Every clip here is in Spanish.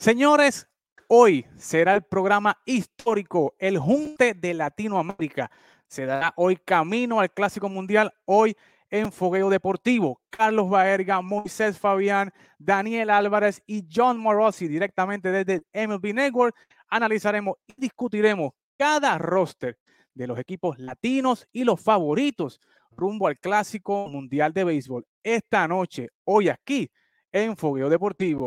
Señores, hoy será el programa histórico, el Junte de Latinoamérica. Se dará hoy camino al Clásico Mundial, hoy en Fogueo Deportivo. Carlos Baerga, Moisés Fabián, Daniel Álvarez y John Morosi directamente desde MLB Network. Analizaremos y discutiremos cada roster de los equipos latinos y los favoritos rumbo al Clásico Mundial de Béisbol esta noche, hoy aquí en Fogueo Deportivo.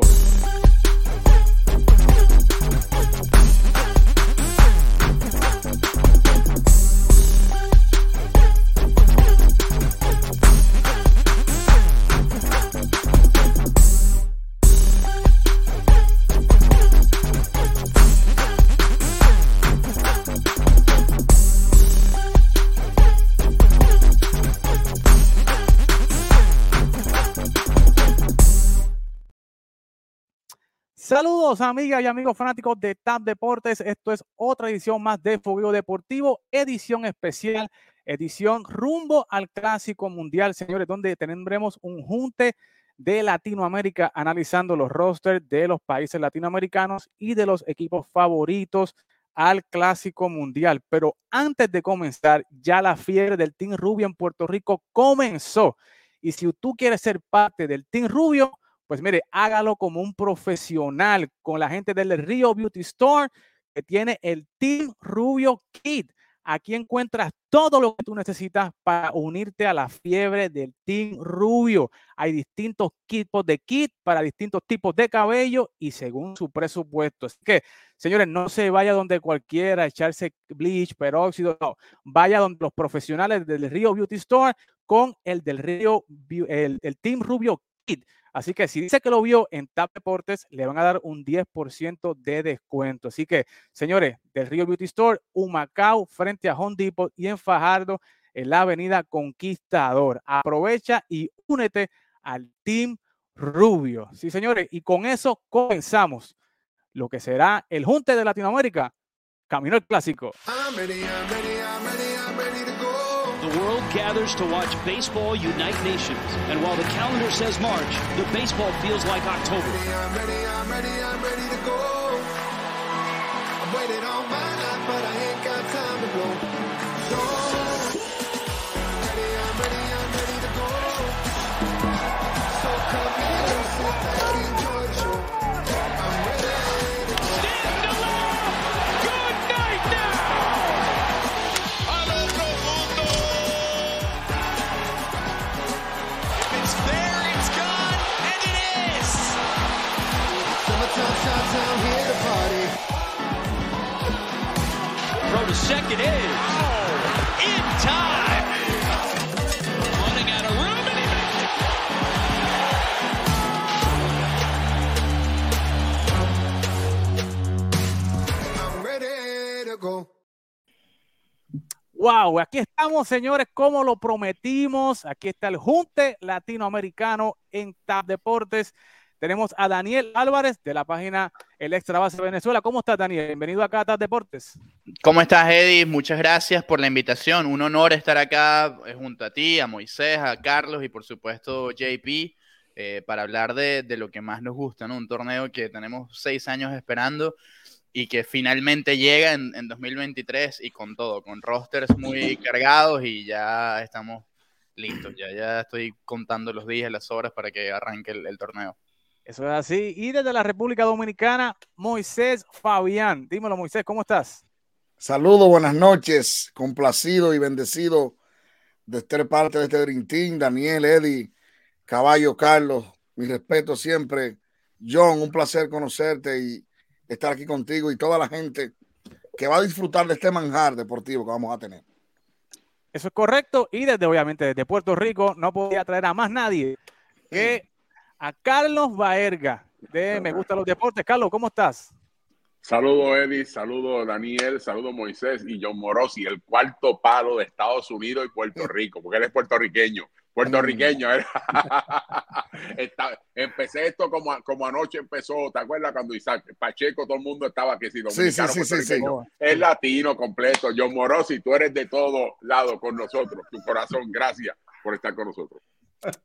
Saludos amigas y amigos fanáticos de TAP Deportes. Esto es otra edición más de Fogueo Deportivo, edición especial, edición rumbo al Clásico Mundial, señores, donde tendremos un junte de Latinoamérica analizando los rosters de los países latinoamericanos y de los equipos favoritos al Clásico Mundial. Pero antes de comenzar, ya la fiebre del Team Rubio en Puerto Rico comenzó. Y si tú quieres ser parte del Team Rubio, pues mire, hágalo como un profesional con la gente del Río Beauty Store que tiene el Team Rubio Kit. Aquí encuentras todo lo que tú necesitas para unirte a la fiebre del Team Rubio. Hay distintos tipos de kit para distintos tipos de cabello y según su presupuesto. Así que, señores, no se vaya donde cualquiera echarse bleach, peróxido, no. Vaya donde los profesionales del Río Beauty Store con el del Río, el, el Team Rubio Kit. Así que si dice que lo vio en TAP Deportes, le van a dar un 10% de descuento. Así que, señores, del Río Beauty Store, Humacao, frente a Home Depot y en Fajardo, en la avenida Conquistador. Aprovecha y únete al Team Rubio. Sí, señores, y con eso comenzamos lo que será el Junte de Latinoamérica, Camino al Clásico. The world gathers to watch baseball unite nations. And while the calendar says March, the baseball feels like October. I'm ready, I'm ready, I'm ready Second is. Oh, in time! Running out of room, and he makes it! I'm ready to go. Wow, aquí estamos, señores, como lo prometimos. Aquí está el Junte Latinoamericano en TAP Deportes. Tenemos a Daniel Álvarez de la página El Extra Base Venezuela. ¿Cómo estás, Daniel? Bienvenido acá a TAP Deportes. ¿Cómo estás, Eddie? Muchas gracias por la invitación. Un honor estar acá eh, junto a ti, a Moisés, a Carlos y por supuesto JP eh, para hablar de, lo que más nos gusta, ¿no? Un torneo que tenemos seis años esperando y que finalmente llega en, en 2023 y con todo, con rosters muy cargados y ya estamos listos. Ya, ya estoy contando los días, las horas para que arranque el torneo. Eso es así. Y desde la República Dominicana, Moisés Fabián. Dímelo, Moisés, ¿cómo estás? Saludos, buenas noches. Complacido y bendecido de ser parte de este Dream Team. Daniel, Eddie, Caballo, Carlos, mi respeto siempre. John, un placer conocerte y estar aquí contigo y toda la gente que va a disfrutar de este manjar deportivo que vamos a tener. Eso es correcto. Y desde, obviamente, desde Puerto Rico, no podía traer a más nadie que a Carlos Baerga de Me Gustan los Deportes. Carlos, ¿cómo estás? Saludos, Eddie, saludos, Daniel, saludos, Moisés y John Morosi, el cuarto palo de Estados Unidos y Puerto Rico, porque él es puertorriqueño. Puertorriqueño, era. Está- empecé esto como, como anoche empezó, ¿te acuerdas cuando Isaac Pacheco, todo el mundo estaba que si Sí, sí, dominicano, sí, sí, sí. Es latino completo. John Morosi, tú eres de todo lado con nosotros, tu corazón, gracias por estar con nosotros.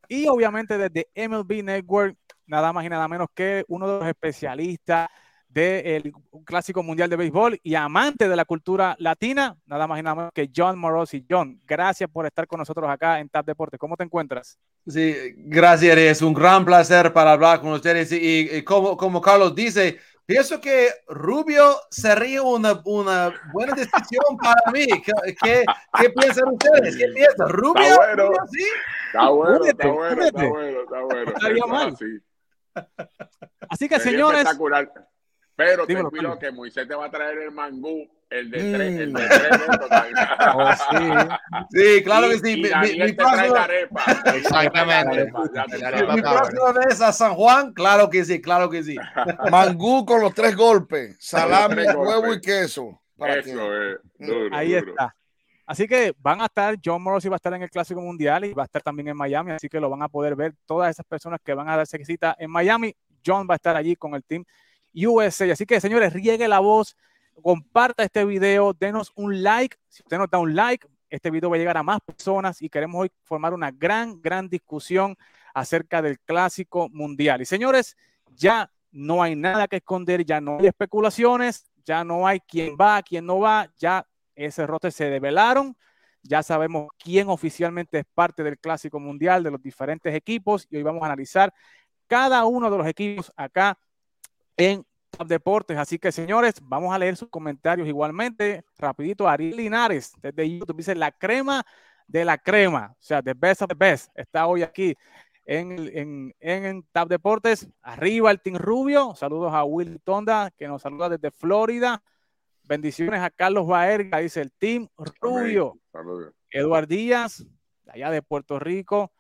Y obviamente desde MLB Network, nada más y nada menos que uno de los especialistas del Clásico Mundial de Béisbol y amante de la cultura latina, nada más y nada menos que John Morosi. John, gracias por estar con nosotros acá en TAP Deportes. ¿Cómo te encuentras? Sí, gracias, es un gran placer para hablar con ustedes. Y, y como, como Carlos dice, pienso que Rubio sería una, una buena decisión para mí. ¿Qué, qué, qué piensan ustedes? ¿Qué piensan? ¿Rubio? Está bueno. ¿Rubio, sí? Está bueno, está Únete, bueno, está bueno, está bueno. Estaría mal. así. Así que, Sería señores, espectacular. Pero Dímelo, que Moisés te va a traer el mangú, el de tres, el Mm. de tres. Oh, sí. Sí, claro Y- que sí. y Mi, mi- mi próxima, arepa. Exactamente. Mi power. próxima vez a San Juan, claro que sí, claro que sí. Mangú con los tres golpes, salami, tres golpes. huevo y queso. Para que- Eso es. Duro, ahí duro. está. Así que van a estar, John Morosi va a estar en el Clásico Mundial y va a estar también en Miami, así que lo van a poder ver todas esas personas que van a darse cita en Miami. John va a estar allí con el team USA. Así que, señores, riegue la voz, comparta este video, denos un like. Si usted nos da un like, este video va a llegar a más personas y queremos hoy formar una gran, gran discusión acerca del Clásico Mundial. Y señores, ya no hay nada que esconder, ya no hay especulaciones, ya no hay quién va, quién no va, ya ese roster se develaron, ya sabemos quién oficialmente es parte del Clásico Mundial de los diferentes equipos y hoy vamos a analizar cada uno de los equipos acá en Deportes. Así que, señores, vamos a leer sus comentarios igualmente. Rapidito, Ariel Linares, desde YouTube, dice la crema de la crema, o sea, the best of the best, está hoy aquí en, en, en, en Tab Deportes. Arriba el Team Rubio, saludos a Will Tonda, que nos saluda desde Florida. Bendiciones a Carlos Baerga, dice el Team Rubio. Saludos. Eduard Díaz, allá de Puerto Rico.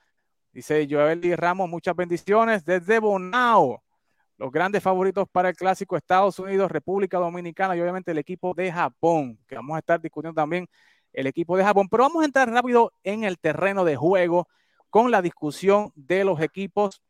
Dice Joel y Ramos, muchas bendiciones desde Bonao. Los grandes favoritos para el clásico Estados Unidos, República Dominicana y obviamente el equipo de Japón, que vamos a estar discutiendo también el equipo de Japón. Pero vamos a entrar rápido en el terreno de juego con la discusión de los equipos,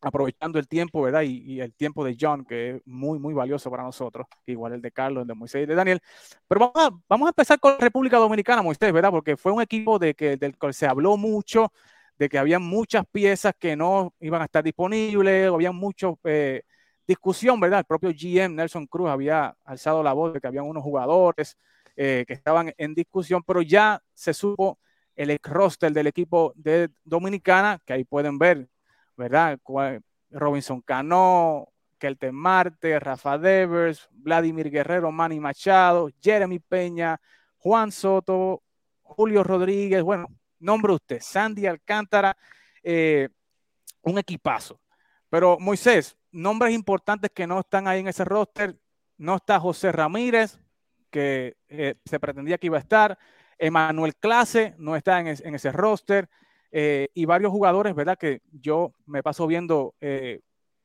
aprovechando el tiempo, ¿verdad? Y, y el tiempo de John, que es muy, muy valioso para nosotros, igual el de Carlos, el de Moisés y de Daniel. Pero vamos a, vamos a empezar con República Dominicana, Moisés, ¿verdad? Porque fue un equipo de que, del cual se habló mucho, de que había muchas piezas que no iban a estar disponibles, había mucho eh, discusión, ¿verdad? El propio GM Nelson Cruz había alzado la voz de que habían unos jugadores eh, que estaban en discusión, pero ya se supo el roster del equipo de Dominicana, que ahí pueden ver, ¿verdad? Robinson Cano, Kelten Marte, Rafa Devers, Vladimir Guerrero, Manny Machado, Jeremy Peña, Juan Soto, Julio Rodríguez, bueno, nombre usted, Sandy Alcántara, eh, un equipazo. Pero Moisés, nombres importantes que no están ahí en ese roster, no está José Ramírez, que eh, se pretendía que iba a estar, Emanuel Clase no está en, es- en ese roster, eh, y varios jugadores, ¿verdad? Que yo me paso viendo eh,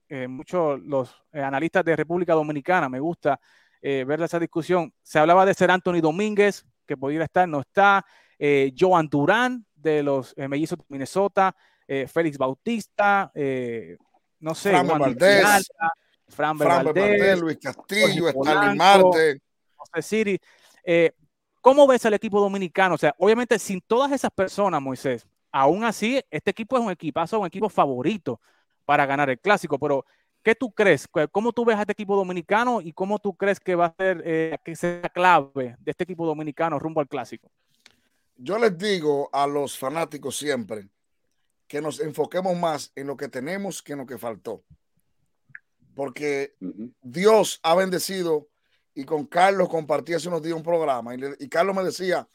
eh, muchos los analistas de República Dominicana, me gusta ver esa discusión. Se hablaba de ser Anthony Domínguez, que podría estar, no está, Joan Durán de los Mellizos de Minnesota, Félix Bautista, eh, no sé, Fran Valdés, Fran Valdés, Valdés, Luis Castillo, Stanley. Marte. José Siri. Eh, ¿Cómo ves al equipo dominicano? O sea, obviamente sin todas esas personas, Moisés, aún así, este equipo es un equipazo, un equipo favorito para ganar el clásico, pero ¿qué tú crees? ¿Qué- ¿Cómo tú ves a este equipo dominicano y cómo tú crees que va a ser, eh, que sea la clave de este equipo dominicano rumbo al clásico? Yo les digo a los fanáticos siempre que nos enfoquemos más en lo que tenemos que en lo que faltó. Porque. Dios ha bendecido y con Carlos compartí hace unos días un programa y, le- y Carlos me decía,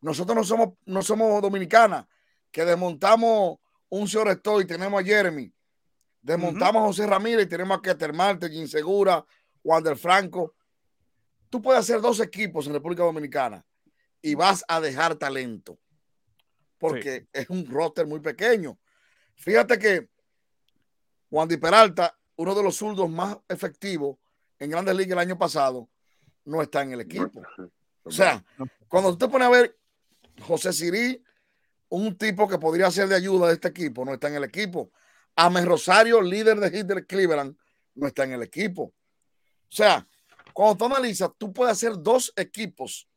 nosotros no somos, no somos dominicanas, que desmontamos un señor y tenemos a Jeremy, desmontamos a José Ramírez y tenemos a Keter Marte, Jim Segura, Wander Franco. Tú puedes hacer dos equipos en República Dominicana y vas a dejar talento porque es un roster muy pequeño. Fíjate que Wandy Peralta, uno de los zurdos más efectivos en Grandes Ligas el año pasado, no está en el equipo. O sea, cuando tú te pones a ver José Sirí, un tipo que podría ser de ayuda de este equipo, no está en el equipo. Ames Rosario, líder de hit del Cleveland, no está en el equipo. O sea, cuando tú analizas, tú puedes hacer dos equipos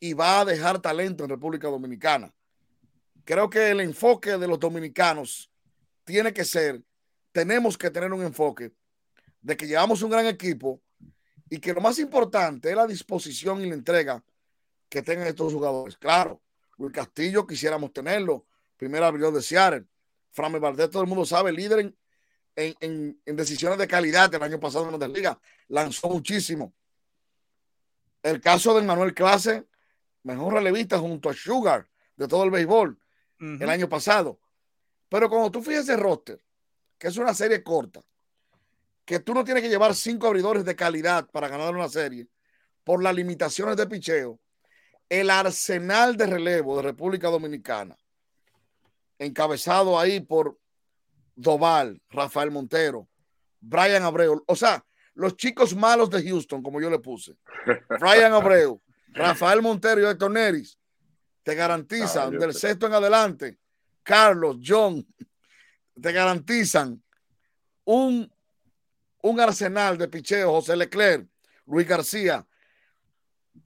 y va a dejar talento en República Dominicana. Creo que el enfoque de los dominicanos tiene que ser tenemos que tener un enfoque de que llevamos un gran equipo y que lo más importante es la disposición y la entrega que tengan estos jugadores. Claro, Luis Castillo quisiéramos tenerlo, primer abridor de Seattle. Framel Valdez, todo el mundo sabe, líder en, en, en- en decisiones de calidad el año pasado en la liga, lanzó muchísimo. El caso de Manuel Clase, mejor relevista junto a Sugar de todo el béisbol El año pasado. Pero cuando tú fijas ese roster, que es una serie corta, que tú no tienes que llevar cinco abridores de calidad para ganar una serie por las limitaciones de picheo, el arsenal de relevo de República Dominicana, encabezado ahí por Doval, Rafael Montero, Brian Abreu, o sea, los chicos malos de Houston, como yo le puse, Brian Abreu, Rafael Montero y Héctor Neris, te garantizan del sé. sexto en adelante, Carlos, John, te garantizan un, un arsenal de picheo, José Leclerc, Luis García.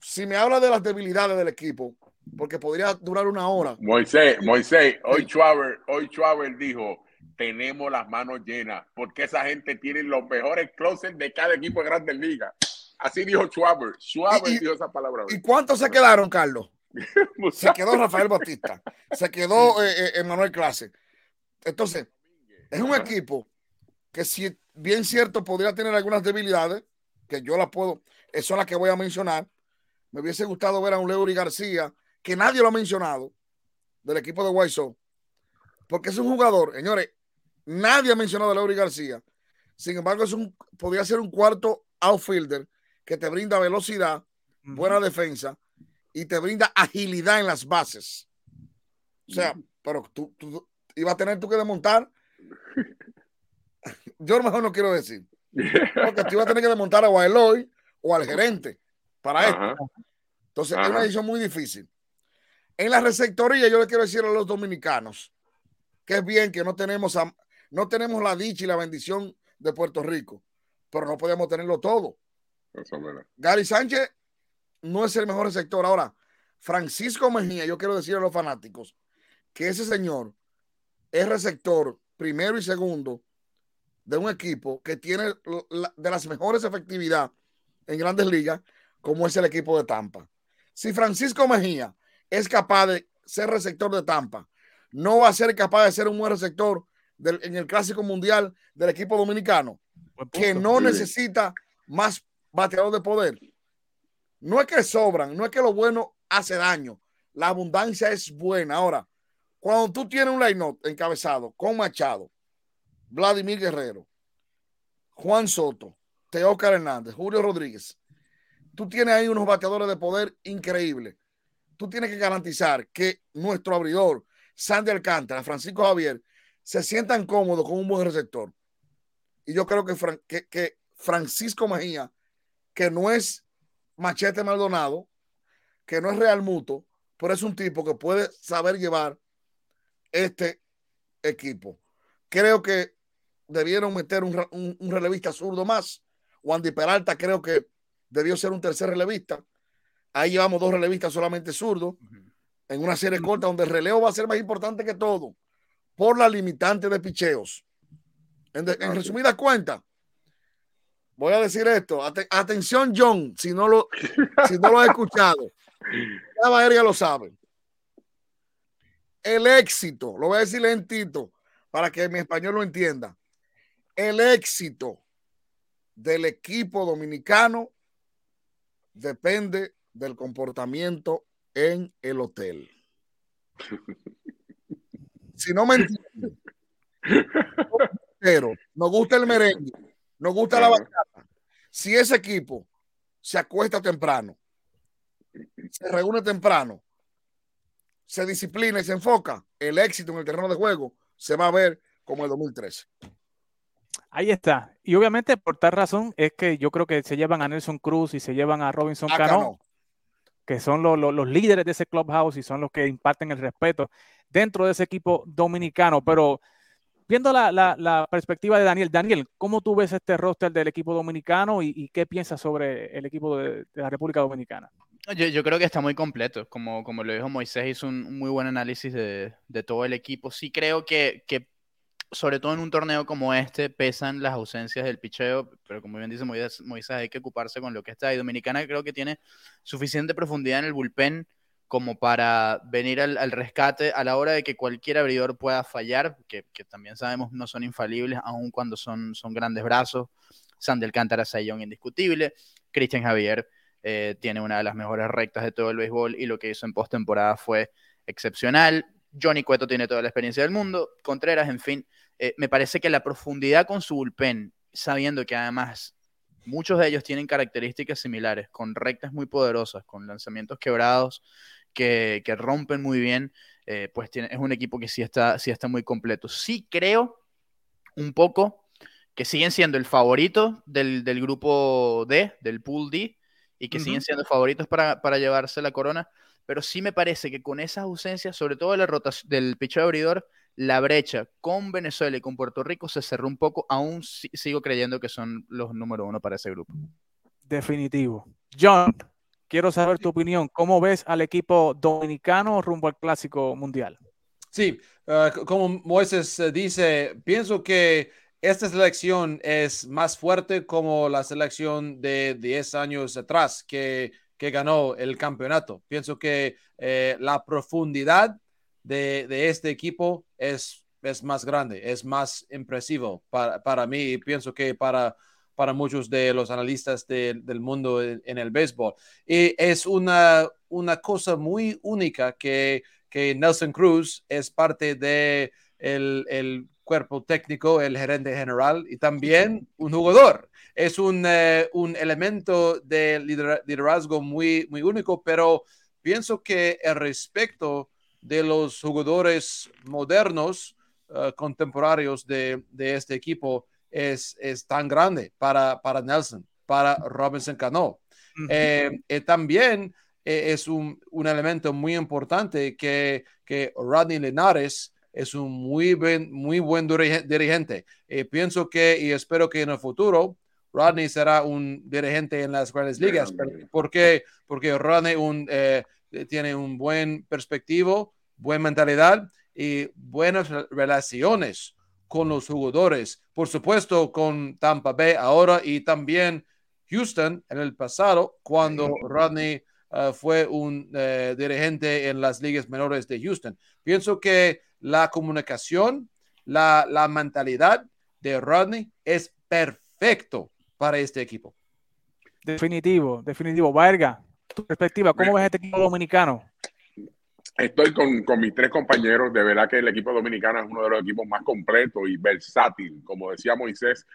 Si me habla de las debilidades del equipo, porque podría durar una hora. Moisés, Moisés, hoy Schwaber, hoy Schwaber dijo, tenemos las manos llenas, porque esa gente tiene los mejores closers de cada equipo de Grandes Ligas. Así dijo Schwaber. Schwaber y- dijo esa palabra. ¿Y cuántos se quedaron, Carlos? Se Musa- quedó Rafael Batista, se quedó eh, eh, Emanuel Clase. Entonces, es un equipo que si bien cierto podría tener algunas debilidades, que yo las puedo, eh, son las que voy a mencionar. Me hubiese gustado ver a un Leury García, que nadie lo ha mencionado, del equipo de Sox, porque es un jugador, señores, nadie ha mencionado a Leury García. Sin embargo, es un, podría ser un cuarto outfielder que te brinda velocidad, buena defensa y te brinda agilidad en las bases. O sea, pero tú, tú ibas a tener tú que desmontar. Yo mejor no quiero decir. Porque tú ibas a tener que desmontar a Eloy o al gerente para esto. Ajá. Entonces, es una decisión muy difícil. En la receptoría, yo le quiero decir a los dominicanos que es bien que no tenemos, a- no tenemos la dicha y la bendición de Puerto Rico, pero no podemos tenerlo todo. Eso. Gary Sánchez no es el mejor receptor. Ahora, Francisco Mejía, yo quiero decir a los fanáticos que ese señor es receptor primero y segundo de un equipo que tiene de las mejores efectividad en grandes ligas, como es el equipo de Tampa. Si Francisco Mejía es capaz de ser receptor de Tampa, no va a ser capaz de ser un buen receptor del- en el Clásico Mundial del equipo dominicano que no necesita más bateador de poder. No es que sobran, no es que lo bueno hace daño. La abundancia es buena. Ahora, cuando tú tienes un line encabezado con Machado, Vladimir Guerrero, Juan Soto, Teócar Hernández, Julio Rodríguez, tú tienes ahí unos bateadores de poder increíbles. Tú tienes que garantizar que nuestro abridor, Sandy Alcántara, Francisco Javier, se sientan cómodos con un buen receptor. Y yo creo que, Fran- que Francisco Mejía, que no es Machete Maldonado, que no es Real Muto, pero es un tipo que puede saber llevar este equipo. Creo que debieron meter un, un- un relevista zurdo más. Wandy Peralta creo que debió ser un tercer relevista. Ahí llevamos dos relevistas solamente zurdos en una serie corta donde el relevo va a ser más importante que todo por la limitante de picheos. En, de- en resumidas cuentas, voy a decir esto. Ate- atención, John, si no lo, si no lo has escuchado. Ya Valeria lo sabe. El éxito, lo voy a decir lentito para que mi español lo entienda. El éxito del equipo dominicano depende del comportamiento en el hotel. Si no me entienden, pero nos gusta el merengue, nos gusta la bachata. Si ese equipo se acuesta temprano, se reúne temprano, se disciplina y se enfoca, el éxito en el terreno de juego se va a ver como el 2013. Ahí está. Y obviamente por tal razón es que yo creo que se llevan a Nelson Cruz y se llevan a Robinson Acá Cano, no. que son los, los- los líderes de ese clubhouse y son los que imparten el respeto dentro de ese equipo dominicano. Pero viendo la, la- la perspectiva de Daniel, Daniel, ¿cómo tú ves este roster del equipo dominicano y, y qué piensas sobre el equipo de, de la República Dominicana? Yo, yo creo que está muy completo, como, como lo dijo Moisés, hizo un, muy buen análisis de, de todo el equipo. Sí creo que, que sobre todo en un torneo como este, pesan las ausencias del picheo, pero como bien dice Moisés, Moisés, hay que ocuparse con lo que está. Y Dominicana creo que tiene suficiente profundidad en el bullpen como para venir al, rescate a la hora de que cualquier abridor pueda fallar, que, que también sabemos no son infalibles, aun cuando son, son grandes brazos. Sandy Alcántara, Sayón indiscutible. Cristian Javier eh, tiene una de las mejores rectas de todo el béisbol y lo que hizo en postemporada fue excepcional. Johnny Cueto tiene toda la experiencia del mundo. Contreras, en fin, eh, me parece que la profundidad con su bullpen, sabiendo que además muchos de ellos tienen características similares, con rectas muy poderosas, con lanzamientos quebrados que, que rompen muy bien, eh, pues tiene, es un equipo que sí está, sí está muy completo. Sí creo un poco que siguen siendo el favorito del, del grupo D, del Pool D, y que siguen siendo favoritos para, para llevarse la corona, pero sí me parece que con esas ausencias, sobre todo de la rotación del picheo abridor, la brecha con Venezuela y con Puerto Rico se cerró un poco, aún si- sigo creyendo que son los número uno para ese grupo. Definitivo. John, quiero saber tu opinión. ¿Cómo ves al equipo dominicano rumbo al Clásico Mundial? Sí, uh, como Moisés eh, dice, pienso que esta selección es más fuerte como la selección de 10 años atrás que, que ganó el campeonato. Pienso que eh, la profundidad de, de este equipo es, es más grande, es más impresivo para, para mí y pienso que para, para muchos de los analistas de- del mundo en, en el béisbol. Y es una, una cosa muy única que que Nelson Cruz es parte de el, el cuerpo técnico, el gerente general y también un jugador. Es un, eh, un elemento de lider- liderazgo muy, muy único, pero pienso que el respecto de los jugadores modernos, uh, contemporáneos de, de, este equipo, es, es tan grande para, para Nelson, para Robinson Cano. Uh -huh. eh, eh, también es un, un, elemento muy importante que, que Rodney Linares es un muy buen, muy buen dirigente. Pienso que y espero que en el futuro Rodney será un dirigente en las grandes ligas. porque, porque Rodney un, eh, tiene un buen perspectivo, buena mentalidad y buenas relaciones con los jugadores. Por supuesto, con Tampa Bay ahora y también Houston en el pasado, cuando Rodney Uh, fue un uh, dirigente en las ligas menores de Houston. Pienso que la comunicación, la, la mentalidad de Rodney es perfecto para este equipo. Definitivo, definitivo. Varga, tu perspectiva, ¿cómo ves este equipo dominicano? Estoy con, con, mis tres compañeros. De verdad que el equipo dominicano es uno de los equipos más completos y versátil. Como decía Moisés,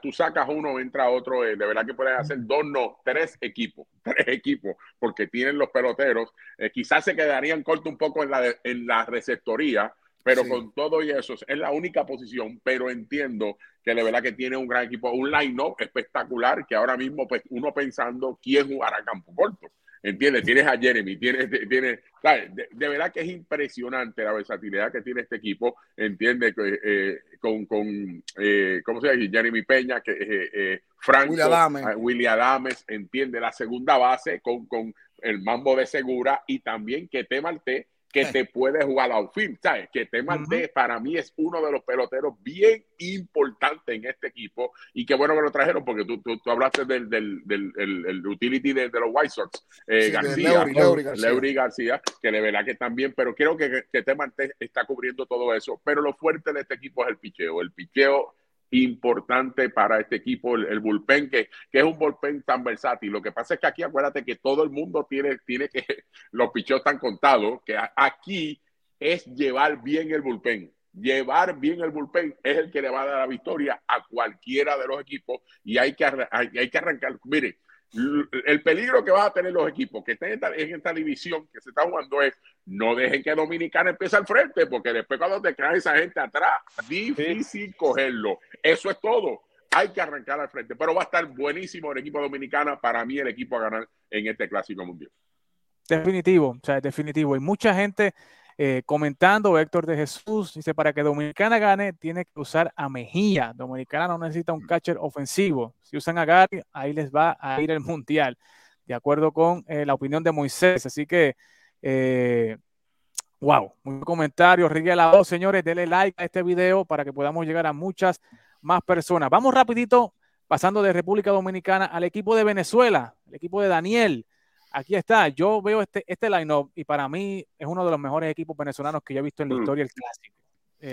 tú sacas uno, entra otro. Eh, de verdad que puedes hacer dos, no, tres equipos. Tres equipos, porque tienen los peloteros. Eh, quizás se quedarían cortos un poco en la, en la receptoría, pero sí. con todo y eso es la única posición. Pero entiendo que de verdad que tiene un gran equipo, un line-up espectacular que ahora mismo pues, uno pensando quién jugará campo corto. ¿Entiendes? Tienes a Jeremy, tienes, tienes de, de, verdad que es impresionante la versatilidad que tiene este equipo, ¿entiendes? Eh, con, con eh, ¿cómo se llama? Jeremy Peña, que eh, eh Franco, William Adames. Adames, ¿entiende? La segunda base con, con el mambo de Segura y también que te Marte que te puede jugar outfield, ¿sabes? Que te Marte uh -huh. para mí es uno de los peloteros bien importantes en este equipo y qué bueno que lo trajeron porque tú, tú, tú hablaste del, del, del el, el utility de, de, los White Sox, eh, sí, García, Leury, Leury, García. Leury García, que de verdad que también, pero creo que, que te Marte está cubriendo todo eso, pero lo fuerte de este equipo es el picheo, el picheo importante para este equipo, el, bullpen, que, que, es un bullpen tan versátil. Lo que pasa es que aquí acuérdate que todo el mundo tiene, tiene que, los picheos están contados, que aquí es llevar bien el bullpen. Llevar bien el bullpen es el que le va a dar la victoria a cualquiera de los equipos y hay que, hay, hay que arrancar. Mire, el peligro que van a tener los equipos que estén en esta, en esta, división que se está jugando es no dejen que Dominicana empiece al frente, porque después cuando te cae esa gente atrás, difícil sí. cogerlo. Eso es todo. Hay que arrancar al frente, pero va a estar buenísimo el equipo dominicana. Para mí, el equipo a ganar en este clásico mundial. Definitivo, o sea, definitivo. Y mucha gente eh, comentando, Héctor de Jesús dice: para que Dominicana gane, tiene que usar a Mejía. Dominicana no necesita un catcher ofensivo. Si usan a Gary, ahí les va a ir el mundial, de acuerdo con eh, la opinión de Moisés. Así que, eh, Wow, muy buen comentario, Rigue la voz, señores, denle like a este video para que podamos llegar a muchas más personas. Vamos rapidito, pasando de República Dominicana al equipo de Venezuela, el equipo de Daniel. Aquí está, yo veo este, este line-up y para mí es uno de los mejores equipos venezolanos que yo he visto en la Mm. historia del clásico.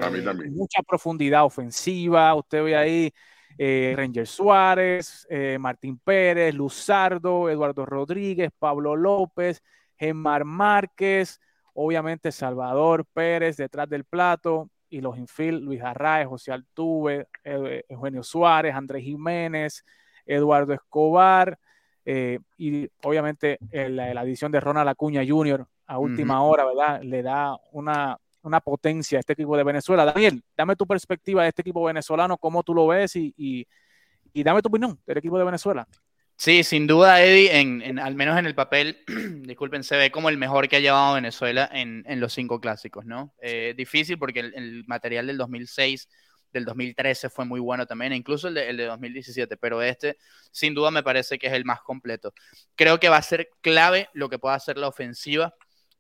A mí Eh, también. Mucha profundidad ofensiva, usted ve ahí eh, Ranger Suárez, eh, Martín Pérez, Luzardo, Eduardo Rodríguez, Pablo López, Gemar Márquez, obviamente Salvador Pérez detrás del plato y los infield Luis Arraez, José Altuve, Eugenio Suárez, Andrés Jiménez, Eduardo Escobar eh, y obviamente el- la, la adición de Ronald Acuña Jr. a última hora, ¿verdad? Le da una, una potencia a este equipo de Venezuela. Daniel, dame tu perspectiva de este equipo venezolano, cómo tú lo ves y, y- y dame tu opinión del equipo de Venezuela. Sí, sin duda, Eddie, en, en- al menos en el papel, disculpen, se ve como el mejor que ha llevado Venezuela en, en los cinco clásicos, ¿no? Eh, difícil porque el, el material del 2006, del 2013 fue muy bueno también, incluso el de, el de 2017, pero este, sin duda, me parece que es el más completo. Creo que va a ser clave lo que pueda hacer la ofensiva,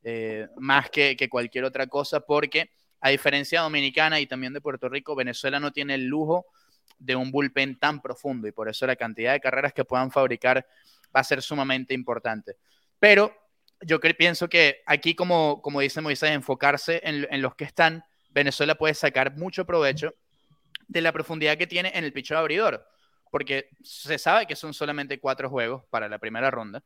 eh, más que, que cualquier otra cosa, porque a diferencia Dominicana y también de Puerto Rico, Venezuela no tiene el lujo de un bullpen tan profundo y por eso la cantidad de carreras que puedan fabricar va a ser sumamente importante. Pero yo pienso que aquí, como, como dice Moisés, enfocarse en, en los que están, Venezuela puede sacar mucho provecho de la profundidad que tiene en el picho abridor, porque se sabe que son solamente cuatro juegos para la primera ronda.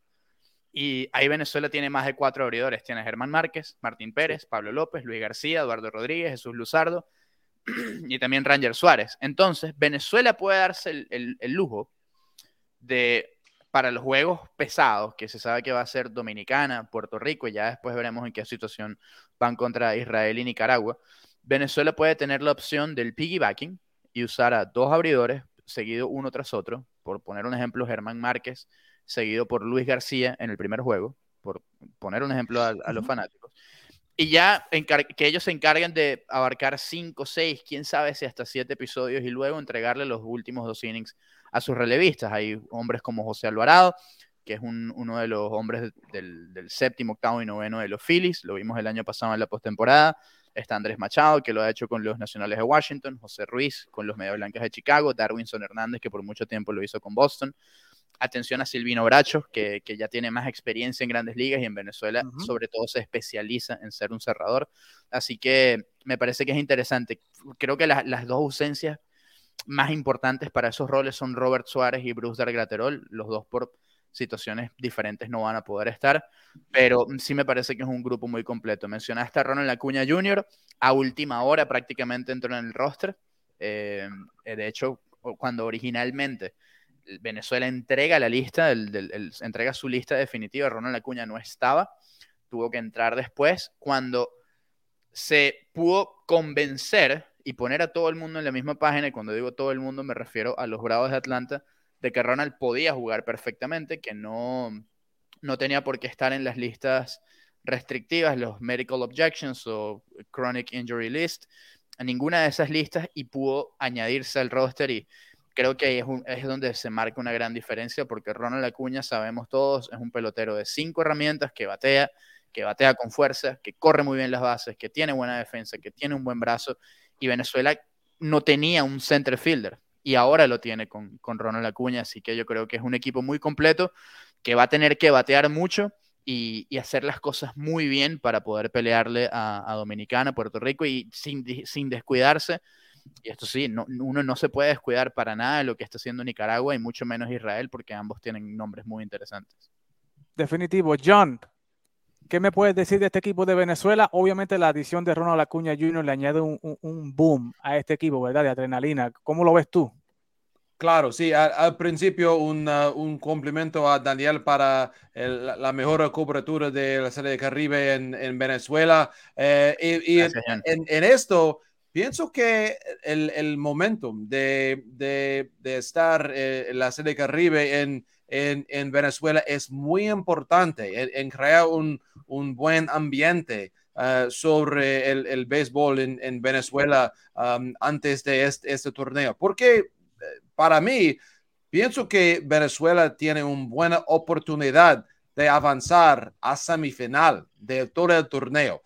Y ahí Venezuela tiene más de cuatro abridores. Tiene Germán Márquez, Martín Pérez, Pablo López, Luis García, Eduardo Rodríguez, Jesús Luzardo y también Ranger Suárez. Entonces, Venezuela puede darse el, el- el lujo de, para los juegos pesados, que se sabe que va a ser Dominicana, Puerto Rico, y ya después veremos en qué situación van contra Israel y Nicaragua. Venezuela puede tener la opción del piggybacking y usar a dos abridores seguido uno tras otro. Por poner un ejemplo, Germán Márquez, seguido por Luis García en el primer juego, por poner un ejemplo a, a los fanáticos. Y ya que ellos se encarguen de abarcar cinco, seis, quién sabe si hasta siete episodios y luego entregarle los últimos dos innings a sus relevistas. Hay hombres como José Alvarado, que es un- uno de los hombres del, del séptimo, octavo y noveno de los Phillies. Lo vimos el año pasado en la postemporada. Está Andrés Machado, que lo ha hecho con los Nacionales de Washington. José Ruiz con los Media Blancas de Chicago. Darwinson Hernández, que por mucho tiempo lo hizo con Boston. Atención a Silvino Bracho, que, que ya tiene más experiencia en grandes ligas y en Venezuela, sobre todo, se especializa en ser un cerrador. Así que me parece que es interesante. Creo que la- las dos ausencias más importantes para esos roles son Robert Suárez y Bruce Dargraterol. Los dos por situaciones diferentes no van a poder estar, pero sí me parece que es un grupo muy completo. Mencionaste a Ronald Acuña Jr., a última hora prácticamente entró en el roster. Eh, eh, de hecho, cuando originalmente Venezuela entrega la lista, el- entrega su lista definitiva, Ronald Acuña no estaba, tuvo que entrar después, cuando se pudo convencer y poner a todo el mundo en la misma página, y cuando digo todo el mundo me refiero a los Bravos de Atlanta, de que Ronald podía jugar perfectamente, que no, no tenía por qué estar en las listas restrictivas, los medical objections o chronic injury list, ninguna de esas listas y pudo añadirse al roster y creo que ahí es, un- es donde se marca una gran diferencia porque Ronald Acuña, sabemos todos, es un pelotero de cinco herramientas que batea, que batea con fuerza, que corre muy bien las bases, que tiene buena defensa, que tiene un buen brazo y Venezuela no tenía un center fielder y ahora lo tiene con, con Ronald Acuña, así que yo creo que es un equipo muy completo que va a tener que batear mucho y, hacer las cosas muy bien para poder pelearle a, a Dominicana, Puerto Rico y sin, sin descuidarse. Y esto sí, no- uno no se puede descuidar para nada de lo que está haciendo Nicaragua y mucho menos Israel porque ambos tienen nombres muy interesantes. Definitivo. John, ¿qué me puedes decir de este equipo de Venezuela? Obviamente la adición de Ronald Acuña Jr. le añade un, un- un boom a este equipo, ¿verdad? De adrenalina. ¿Cómo lo ves tú? Claro, sí, al, al principio un, uh, un complemento a Daniel para el- la- mejor cobertura de la Serie de Caribe en, en Venezuela. Eh, y y en, Gracias, Jan. en- en esto, pienso que el, el momentum de, de- de estar eh, en la Serie de Caribe en, en, en Venezuela es muy importante en, en crear un, un buen ambiente. uh, sobre el, el béisbol en, en Venezuela um, antes de este, este torneo. Porque para mí, pienso que Venezuela tiene una buena oportunidad de avanzar a semifinal de todo el torneo.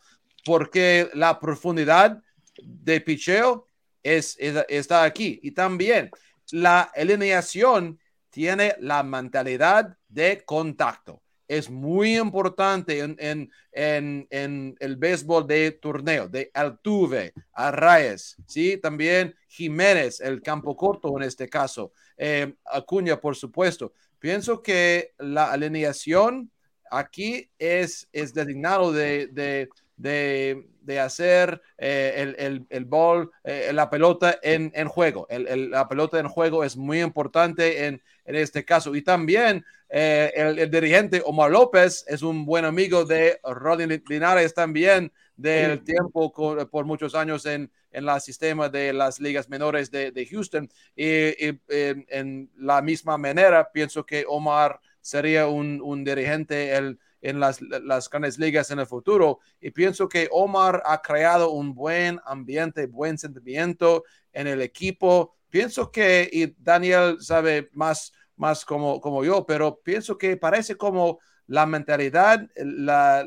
porque la profundidad de picheo es, es- está aquí. Y también la alineación tiene la mentalidad de contacto. Es muy importante en, en, en, en el béisbol de torneo, de Altuve, Arraez, ¿sí? También Jiménez, el campo corto en este caso, eh, Acuña, por supuesto. Pienso que la alineación aquí es, es designado de, de, de, de hacer eh, el, el, el ball, eh, la pelota en, en juego. El, la pelota en juego es muy importante en, en este caso. Y también eh, el, el dirigente Omar López es un buen amigo de Rodney Linares también del tiempo por muchos años en, en la sistema de las ligas menores de, de Houston. Y, y en, en la misma manera, pienso que Omar sería un, un dirigente el, en las, las grandes ligas en el futuro. Y pienso que Omar ha creado un buen ambiente, buen sentimiento en el equipo. Pienso que, y Daniel sabe más, más como, como yo, pero pienso que parece como la mentalidad, la,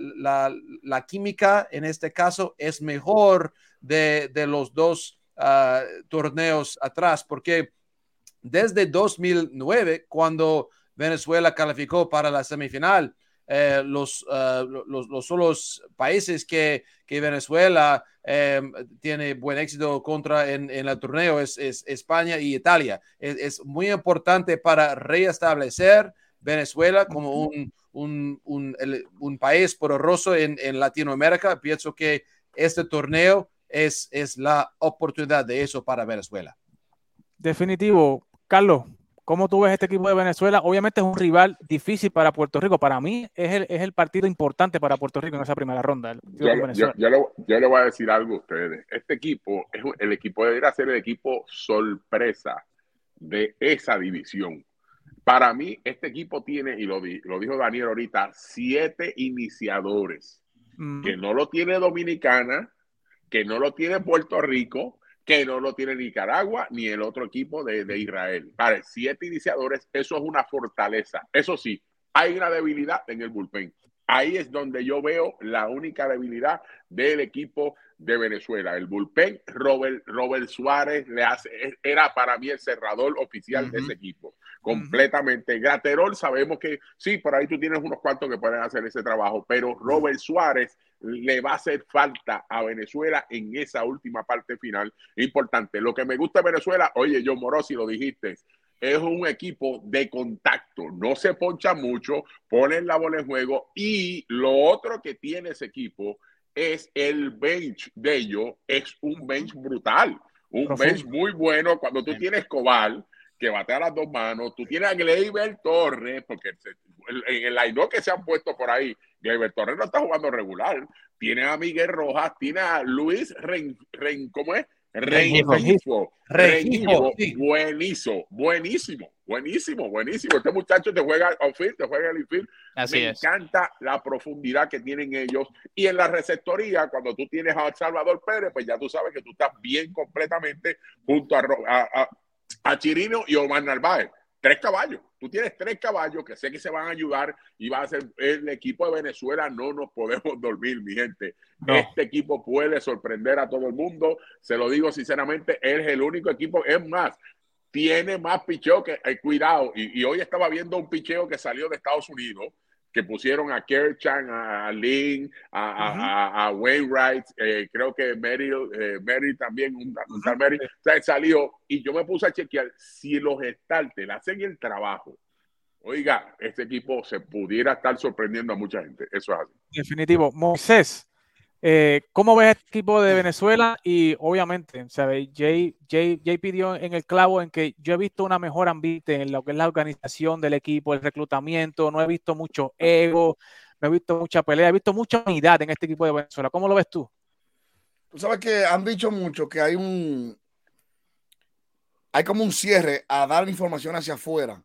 la, química en este caso es mejor de, de los dos ah, torneos atrás, porque desde 2009, cuando Venezuela calificó para la semifinal, eh, los, ah, los, los solos países que, que Venezuela eh, tiene buen éxito contra en, en el torneo es, es España y Italia. Es, es muy importante para reestablecer Venezuela como un, un, un, un país poderoso en, en Latinoamérica. Pienso que este torneo es, es la oportunidad de eso para Venezuela. Definitivo. Carlos, ¿cómo tú ves este equipo de Venezuela? Obviamente es un rival difícil para Puerto Rico. Para mí es el, es el partido importante para Puerto Rico en esa primera ronda. Yo, le, yo le voy a decir algo a ustedes. Este equipo, es el equipo debería ser el equipo sorpresa de esa división. Para mí, este equipo tiene, y lo, di- lo dijo Daniel ahorita, siete iniciadores, Mm, que no lo tiene Dominicana, que no lo tiene Puerto Rico, que no lo tiene Nicaragua, ni el otro equipo de, de Israel. Vale, siete iniciadores, eso es una fortaleza. Eso sí, hay una debilidad en el bullpen. Ahí es donde yo veo la única debilidad del equipo de Venezuela. El bullpen, Robert, Robert Suárez le hace, era para mí el cerrador oficial de ese equipo. Completamente. Graterol, sabemos que sí, por ahí tú tienes unos cuantos que pueden hacer ese trabajo, pero Robert Suárez le va a hacer falta a Venezuela en esa última parte final. Importante. Lo que me gusta de Venezuela, oye, yo Morosi lo dijiste, es un equipo de contacto, no se poncha mucho, ponen la bola en juego y lo otro que tiene ese equipo es el bench de ellos, es un bench brutal, un Profundo. bench muy bueno cuando tú tienes Cobal que batea las dos manos, tú tienes a Gleyber Torres, porque en el line que se han puesto por ahí, Gleyber Torres no está jugando regular, tiene a Miguel Rojas, tiene a Luis Ren, Ren- ¿cómo es? Rengifo. Rengifo. Rengifo, Rengifo. sí. Buenísimo, buenísimo, buenísimo, buenísimo. Este muchacho te juega outfield, te juega el infield. Así Me es. encanta la profundidad que tienen ellos. Y en la receptoría, cuando tú tienes a Salvador Pérez, pues ya tú sabes que tú estás bien completamente junto a, Ro- a, a- a Chirino y Omar Narváez. Tres caballos. Tú tienes tres caballos que sé que se van a ayudar y va a ser el equipo de Venezuela. No nos podemos dormir, mi gente. No. Este equipo puede sorprender a todo el mundo. Se lo digo sinceramente, es el único equipo. Es más, tiene más picheo que eh, cuidado. Y, y hoy estaba viendo un picheo que salió de Estados Unidos, que pusieron a Kerchan, a Lynn, a, a Wainwright, eh, creo que Merrill, eh, Merrill también, un, o sea, salió. Y yo me puse a chequear si los starters hacen el trabajo. Oiga, este equipo se pudiera estar sorprendiendo a mucha gente. Eso es así. Definitivo. Moisés, eh, ¿cómo ves este equipo de Venezuela? Y obviamente, ¿sabes? Jay, Jay, Jay pidió en el clavo en que yo he visto una mejor ambiente en lo que es la organización del equipo, el reclutamiento, no he visto mucho ego, no he visto mucha pelea, he visto mucha unidad en este equipo de Venezuela. ¿Cómo lo ves tú? Tú sabes que han dicho mucho que hay un. Hay como un cierre a dar información hacia afuera,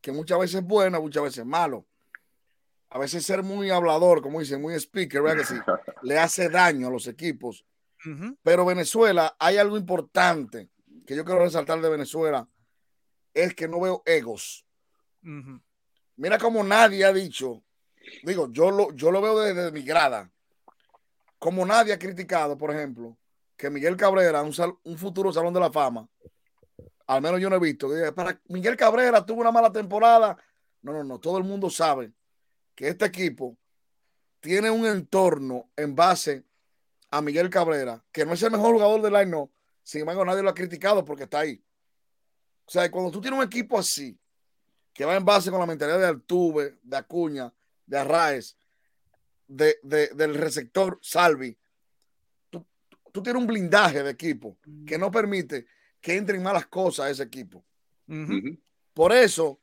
que muchas veces es bueno, muchas veces es malo. A veces ser muy hablador, como dicen, muy speaker, ¿verdad que sí? Le hace daño a los equipos. Pero Venezuela, hay algo importante que yo quiero resaltar de Venezuela, es que no veo egos. Mira como nadie ha dicho, digo, yo lo, yo lo veo desde mi grada. como nadie ha criticado, por ejemplo, que Miguel Cabrera, un, sal- un futuro Salón de la Fama, al menos yo no he visto, que diga, para Miguel Cabrera tuvo una mala temporada. No, no, no, todo el mundo sabe que este equipo tiene un entorno en base a Miguel Cabrera, que no es el mejor jugador del año, sin embargo nadie lo ha criticado porque está ahí. O sea, cuando tú tienes un equipo así, que va en base con la mentalidad de Altuve, de Acuña, de Arraez, de, de- del receptor Salvi, tú, tú tienes un blindaje de equipo que no permite que entren malas cosas a ese equipo. Por eso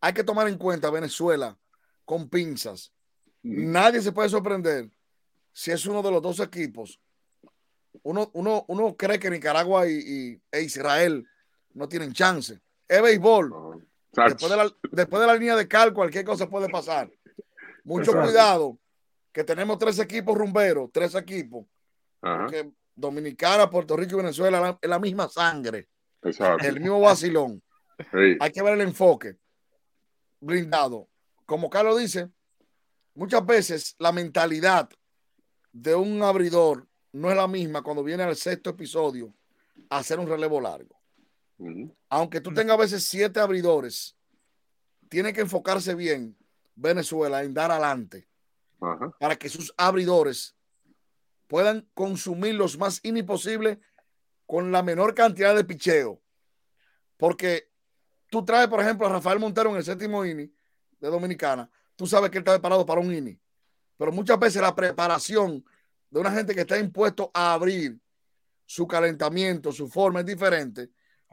hay que tomar en cuenta a Venezuela con pinzas. Nadie se puede sorprender si es uno de los dos equipos. Uno, uno, uno cree que Nicaragua y, y- e Israel no tienen chance. Es béisbol. Después de, la, después de la línea de cal, cualquier cosa puede pasar. Mucho cuidado, que tenemos tres equipos rumberos, tres equipos, que Dominicana, Puerto Rico y Venezuela la- es la misma sangre, Exacto. el mismo vacilón. Sí. Hay que ver el enfoque blindado. Como Carlos dice, muchas veces la mentalidad de un abridor no es la misma cuando viene al sexto episodio a hacer un relevo largo. Aunque tú tengas a veces siete abridores, tiene que enfocarse bien Venezuela en dar adelante para que sus abridores puedan consumir los más posible con la menor cantidad de picheo. Porque tú traes, por ejemplo, a Rafael Montero en el séptimo inning de Dominicana, tú sabes que él está preparado para un inning. Pero muchas veces la preparación de una gente que está impuesto a abrir su calentamiento, su forma es diferente.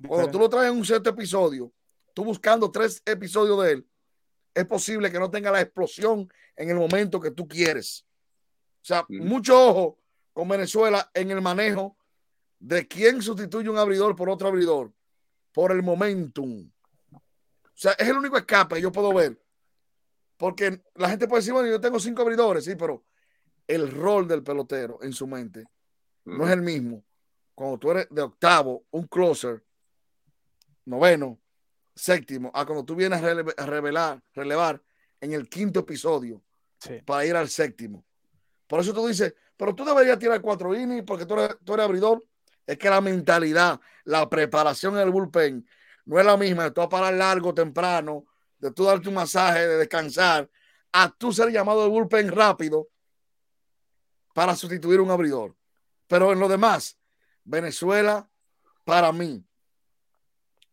Cuando tú lo traes en un sexto episodio, tú buscando tres episodios de él, es posible que no tenga la explosión en el momento que tú quieres. O sea, Ujú. mucho ojo con Venezuela en el manejo de quién sustituye un abridor por otro abridor, por el momentum. O sea, es el único escape que yo puedo ver. Porque la gente puede decir, bueno, yo tengo cinco abridores, sí, pero el rol del pelotero en su mente no es el mismo. Cuando tú eres de octavo, un closer, noveno, séptimo, a cuando tú vienes a, revelar, relevar en el quinto episodio Sí. para ir al séptimo. Por eso tú dices, pero tú deberías tirar cuatro innings porque tú eres, tú eres abridor. Es que la mentalidad, la preparación en el bullpen no es la misma tú a parar largo temprano, de tú darte un masaje, de descansar, a tú ser llamado de bullpen rápido para sustituir un abridor. Pero en lo demás, Venezuela, para mí,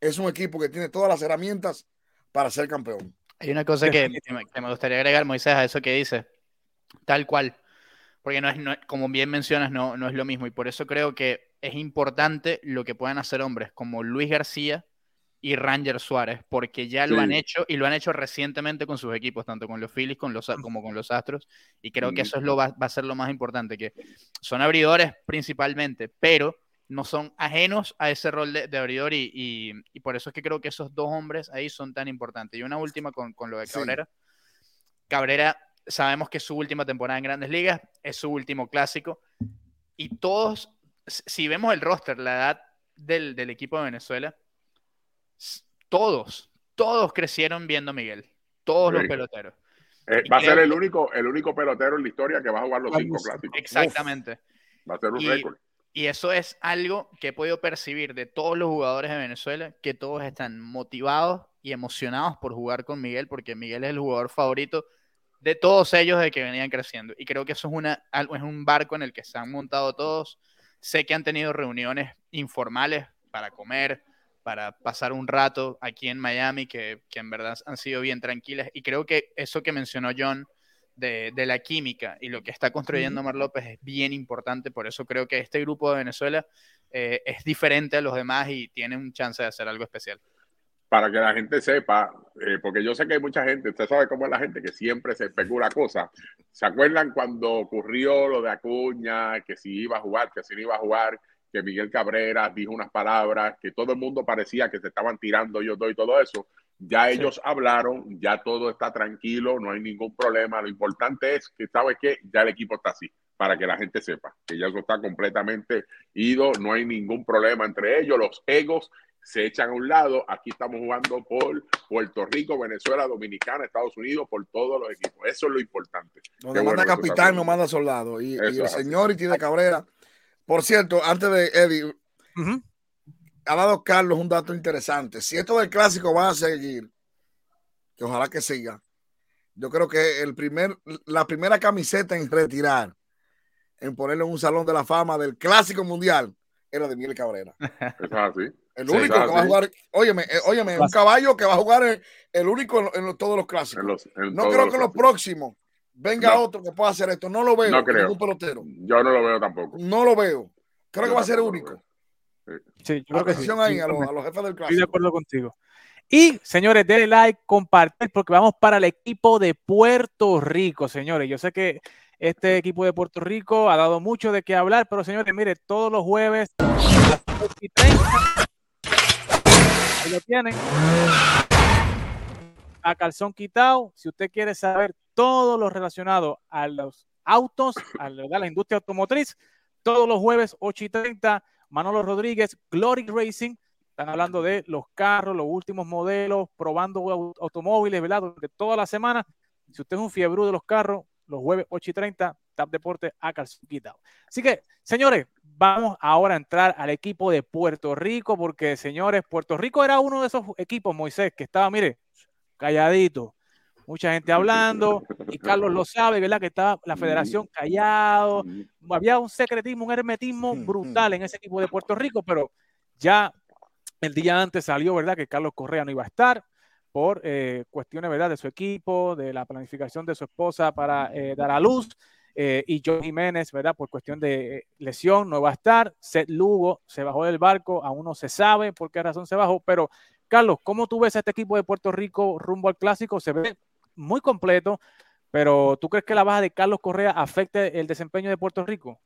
es un equipo que tiene todas las herramientas para ser campeón. Hay una cosa que, que me, que me gustaría agregar, Moisés, a eso que dice, tal cual, porque no es, no es- como bien mencionas, no, no es lo mismo, y por eso creo que es importante lo que puedan hacer hombres como Luis García y Ranger Suárez, porque ya lo Sí. han hecho y lo han hecho recientemente con sus equipos, tanto con los Phillies con los, como con los Astros, y creo que eso es lo va, va a ser lo más importante, que son abridores principalmente, pero no son ajenos a ese rol de, de abridor y, y- y por eso es que creo que esos dos hombres ahí son tan importantes. Y una última con, con lo de Sí. Cabrera. Cabrera, sabemos que es su última temporada en Grandes Ligas, es su último clásico y todos, si vemos el roster, la edad del, del equipo de Venezuela, todos, todos crecieron viendo a Miguel, todos los peloteros. Eh, va a ser creo el único, el único pelotero en la historia que va a jugar los cinco clásicos. Exactamente. Va a ser un Y- récord. Y eso es algo que he podido percibir de todos los jugadores de Venezuela, que todos están motivados y emocionados por jugar con Miguel, porque Miguel es el jugador favorito de todos ellos de que venían creciendo. Y creo que eso es, una, es un barco en el que se han montado todos. Sé que han tenido reuniones informales para comer, para pasar un rato aquí en Miami, que, que en verdad han sido bien tranquilas. Y creo que eso que mencionó John de, de la química y lo que está construyendo Omar López es bien importante. Por eso creo que este grupo de Venezuela eh, es diferente a los demás y tiene un chance de hacer algo especial. Para que la gente sepa, eh, porque yo sé que hay mucha gente, usted sabe cómo es la gente que siempre se especula cosas. ¿Se acuerdan cuando ocurrió lo de Acuña, que si iba a jugar, que si no iba a jugar, que Miguel Cabrera dijo unas palabras, que todo el mundo parecía que se estaban tirando yo doy todo eso? Ya Sí. ellos hablaron, ya todo está tranquilo, no hay ningún problema. Lo importante es que, ¿sabe qué? Ya el equipo está así, para que la gente sepa que ya eso está completamente ido, no hay ningún problema entre ellos, los egos se echan a un lado. Aquí estamos jugando por Puerto Rico, Venezuela, Dominicana, Estados Unidos, por todos los equipos. Eso es lo importante. Donde manda bueno que capitán, no manda soldado. Y, y el señor Iti de Cabrera. Por cierto, antes de Eddie, ha dado Carlos un dato interesante. Si esto del clásico va a seguir, que ojalá que siga, yo creo que el primer, la primera camiseta en retirar, en ponerlo en un salón de la fama del clásico mundial, era de Miguel Cabrera. Eso es así. El único que va a jugar, óyeme, eh, óyeme, un caballo que va a jugar el, el único en, en todos los clásicos. En los- en no creo los que en los próximos venga No. otro que pueda hacer esto. No lo veo. No creo. Ningún pelotero. Yo no lo veo tampoco. No lo veo. Creo Yo que va a ser único. Sí, yo creo que sí. Atención ahí a los, Igualmente. a los jefes del Estoy de clásico. acuerdo contigo. Y, señores, denle like, compartir, porque vamos para el equipo de Puerto Rico, señores. Yo sé que este equipo de Puerto Rico ha dado mucho de qué hablar, pero, señores, mire, todos los jueves a las 8 y 30, ahí lo tienen, a calzón quitado. Si usted quiere saber todo lo relacionado a los autos, a la, industria automotriz, todos los jueves 8 y 30, Manolo Rodríguez, Glory Racing, están hablando de los carros, los últimos modelos, probando au- automóviles, ¿verdad? Durante toda la semana. Si usted es un fiebrú de los carros, los jueves 8 y 30, Tap Deporte a. Así que, señores, vamos ahora a entrar al equipo de Puerto Rico, porque, señores, Puerto Rico era uno de esos equipos, Moisés, que estaba, mire, calladito. Mucha gente hablando, y Carlos lo sabe, ¿verdad? Que estaba la federación callado, había un secretismo, un hermetismo brutal en ese equipo de Puerto Rico, pero ya el día antes salió, ¿verdad? Que Carlos Correa no iba a estar por eh, cuestiones, ¿verdad? De su equipo, de la planificación de su esposa para eh, dar a luz. eh, y John Jiménez, ¿verdad? Por cuestión de lesión, no va a estar. Seth Lugo se bajó del barco, aún no se sabe por qué razón se bajó. Pero, Carlos, ¿cómo tú ves a este equipo de Puerto Rico rumbo al clásico? Se ve muy completo, pero ¿tú crees que la baja de Carlos Correa afecte el desempeño de Puerto Rico?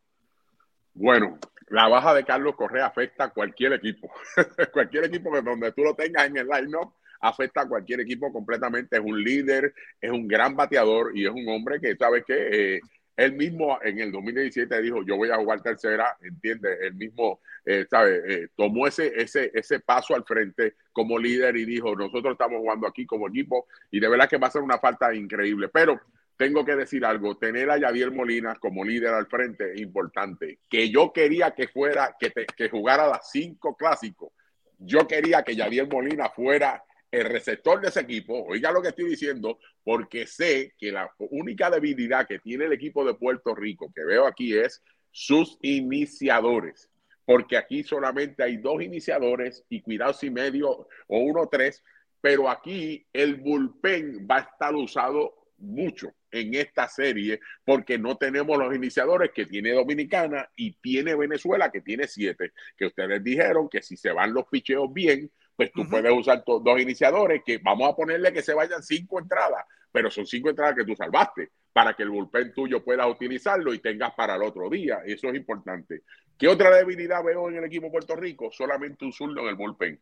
Bueno, la baja de Carlos Correa afecta a cualquier equipo. cualquier equipo que donde tú lo tengas en el line-up afecta a cualquier equipo completamente. Es un líder, es un gran bateador y es un hombre que, ¿sabes que eh, él mismo en el 2017 dijo, yo voy a jugar tercera, entiende, él mismo, eh. Eh, tomó ese, ese, ese paso al frente como líder y dijo, nosotros estamos jugando aquí como equipo y de verdad que va a ser una falta increíble. Pero tengo que decir algo, tener a Yadier Molina como líder al frente es importante. Que yo quería que fuera, que, te, que jugara las cinco clásicos. Yo quería que Yadier Molina fuera el receptor de ese equipo. Oiga lo que estoy diciendo, porque sé que la única debilidad que tiene el equipo de Puerto Rico, que veo aquí, es sus iniciadores. Porque aquí solamente hay dos iniciadores y cuidado si medio o uno tres, pero aquí el bullpen va a estar usado mucho en esta serie porque no tenemos los iniciadores que tiene Dominicana y tiene Venezuela que tiene siete, que ustedes dijeron que si se van los picheos bien, pues tú uh -huh. puedes usar dos iniciadores que vamos a ponerle que se vayan cinco entradas, pero son cinco entradas que tú salvaste para que el bullpen tuyo puedas utilizarlo y tengas para el otro día. Eso es importante. ¿Qué otra debilidad veo en el equipo de Puerto Rico? Solamente un zurdo en el bullpen.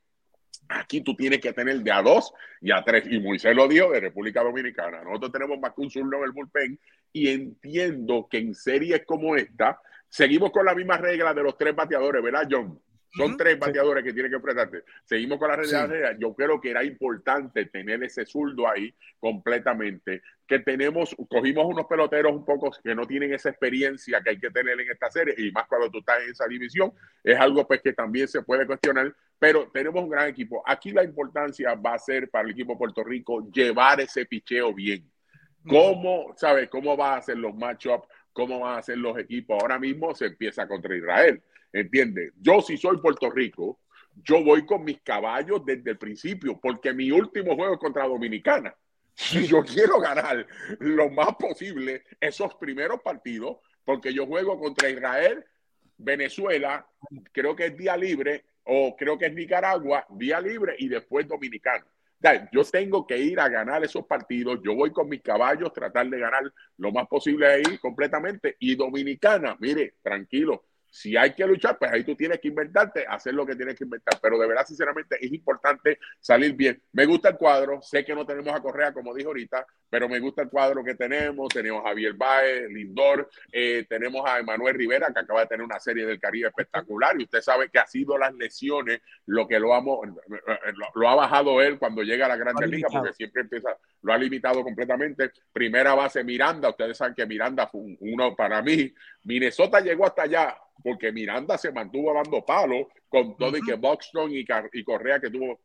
Aquí tú tienes que tener de a dos y a tres. Y Moisés lo dio de República Dominicana. Nosotros tenemos más que un zurdo en el bullpen y entiendo que en series como esta seguimos con la misma regla de los tres bateadores, ¿verdad, John? Son uh -huh. tres bateadores sí. que tienen que enfrentarte. Seguimos con la regla. Sí. Yo creo que era importante tener ese zurdo ahí completamente. Que tenemos, cogimos unos peloteros un poco que no tienen esa experiencia que hay que tener en esta serie, y más cuando tú estás en esa división, es algo pues que también se puede cuestionar, pero tenemos un gran equipo. Aquí la importancia va a ser para el equipo de Puerto Rico llevar ese picheo bien. ¿Cómo, sabes, cómo va a hacer los matchups? ¿Cómo van a hacer los equipos? Ahora mismo se empieza contra Israel. ¿Entiendes? Yo si soy Puerto Rico, yo voy con mis caballos desde el principio, porque mi último juego es contra Dominicana. Si yo quiero ganar lo más posible esos primeros partidos, porque yo juego contra Israel, Venezuela, creo que es día libre, o creo que es Nicaragua, día libre, y después Dominicana. Yo tengo que ir a ganar esos partidos. Yo voy con mis caballos, tratar de ganar lo más posible ahí completamente. Y Dominicana, mire, tranquilo, Si hay que luchar, pues ahí tú tienes que inventarte, hacer lo que tienes que inventar. Pero de verdad, sinceramente, es importante salir bien. Me gusta el cuadro, sé que no tenemos a Correa, como dije ahorita, pero me gusta el cuadro que tenemos. Tenemos a Javier Baez, Lindor, eh, tenemos a Emanuel Rivera, que acaba de tener una serie del Caribe espectacular. Y usted sabe que ha sido las lesiones lo que lo, amo, lo, lo ha bajado él cuando llega a la ha Liga, porque siempre empieza, lo ha limitado completamente. Primera base Miranda, ustedes saben que Miranda fue un- uno para mí. Minnesota llegó hasta allá porque Miranda se mantuvo dando palos con todo y que Buxton y, Car- y Correa que tuvo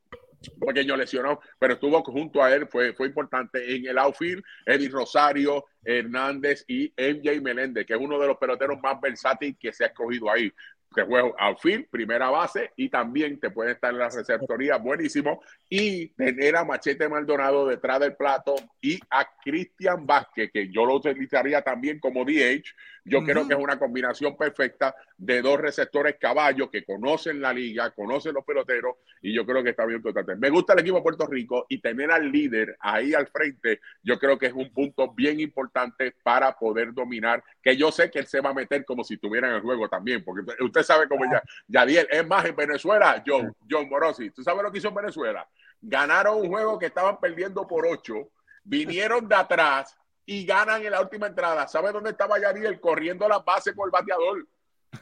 un pequeño lesionado, pero estuvo junto a él, fue, fue importante en el outfield, Eddie Rosario, Hernández y MJ Meléndez, que es uno de los peloteros más versátiles que se ha escogido ahí. Que juega outfield, primera base y también te puede estar en la receptoría, buenísimo. Y tener a Machete Maldonado detrás del plato y a Cristian Vázquez, que yo lo utilizaría también como DH. Yo creo que es una combinación perfecta de dos receptores caballos que conocen la liga, conocen los peloteros y yo creo que está bien importante. Me gusta el equipo de Puerto Rico y tener al líder ahí al frente, yo creo que es un punto bien importante para poder dominar, que yo sé que él se va a meter como si estuviera en el juego también, porque usted- usted sabe cómo ya, Yadiel, es más, en Venezuela, John, John Morosi, ¿tú sabes lo que hizo en Venezuela? Ganaron un juego que estaban perdiendo por ocho, vinieron de atrás y ganan en la última entrada. ¿Sabe dónde estaba Yadiel? Corriendo las bases con el bateador.